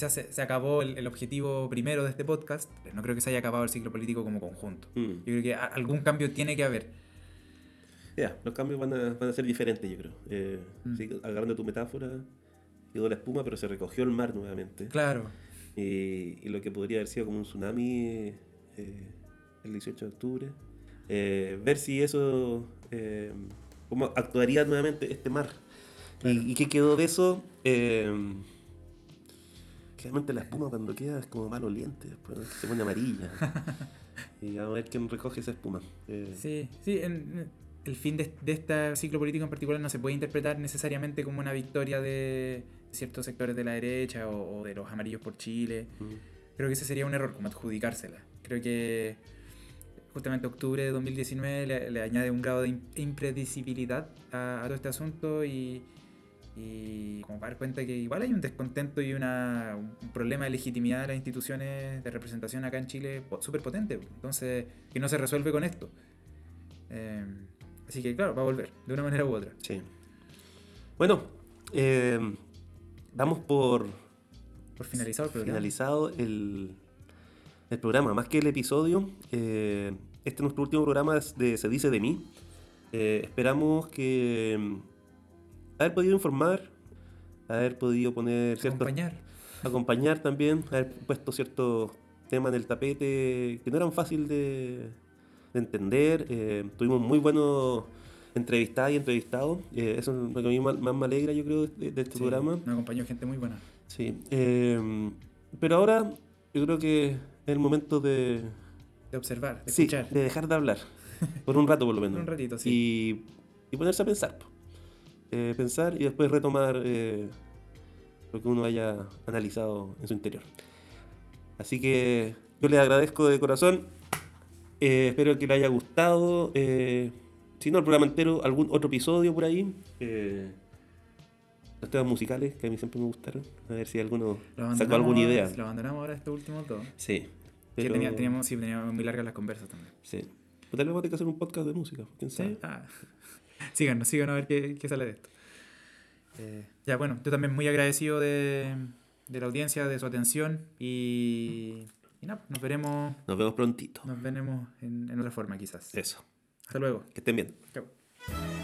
ya se, se acabó el, el objetivo primero de este podcast, pero no creo que se haya acabado el ciclo político como conjunto. Mm. Yo creo que a- algún cambio tiene que haber. Ya, los cambios van a, van a ser diferentes, yo creo. Eh, Mm. sí, agarrando tu metáfora, quedó la espuma, pero se recogió el mar nuevamente. Claro. Y, y lo que podría haber sido como un tsunami eh, el 18 de octubre. Eh, ver si eso. eh, cómo actuaría nuevamente este mar. Y, y qué quedó de eso. Realmente la espuma cuando queda es como mal oliente, después se pone amarilla. y vamos a ver quién recoge esa espuma. Eh, Sí, sí, en- el fin de, de este ciclo político en particular no se puede interpretar necesariamente como una victoria de ciertos sectores de la derecha o, o de los amarillos por Chile. mm, Creo que ese sería un error, como adjudicársela. Creo que justamente octubre de 2019 le, le añade un grado de im- impredecibilidad a, a todo este asunto y, y como para dar cuenta que igual hay un descontento y una, un problema de legitimidad de las instituciones de representación acá en Chile súper potente. Entonces, que no se resuelve con esto. Eh, así que claro, va a volver, de una manera u otra. Sí. Bueno, eh, damos por Por finalizado el programa. finalizado el, el programa. Más que el episodio, eh, este es nuestro último programa de Se Dice de mí. Esperamos que haber podido informar, haber podido poner ciertos Acompañar. acompañar también, haber puesto ciertos temas en el tapete que no eran fácil de, de entender. Eh, tuvimos muy buenos entrevistadas y entrevistados. Eh, eso es lo que a mí más, me alegra, yo creo, de, de este Sí, programa. Nos acompañó gente muy buena. Sí. eh, pero ahora yo creo que es el momento de, De observar, de sí, escuchar. de dejar de hablar. Por un rato, por lo menos. Por un ratito, sí. Y, y ponerse a pensar. Eh, pensar y después retomar eh, lo que uno haya analizado en su interior. Así que yo les agradezco de corazón Eh, espero que les haya gustado. Eh, si no, el programa entero, algún otro episodio por ahí. Eh, los temas musicales que a mí siempre me gustaron. A ver si alguno sacó alguna idea. Lo abandonamos ahora este último todo. Sí. Pero... teníamos, sí, teníamos muy largas las conversas también. Sí. Pero tal vez vamos a tener que hacer un podcast de música. ¿Quién sabe? Ah. síganos, síganos a ver qué, qué sale de esto. Eh, ya, bueno, yo también muy agradecido de, de la audiencia, de su atención y, y nada, nos veremos. Nos vemos prontito. Nos veremos en, en otra forma quizás. Eso. Hasta luego. Que estén bien. Chao.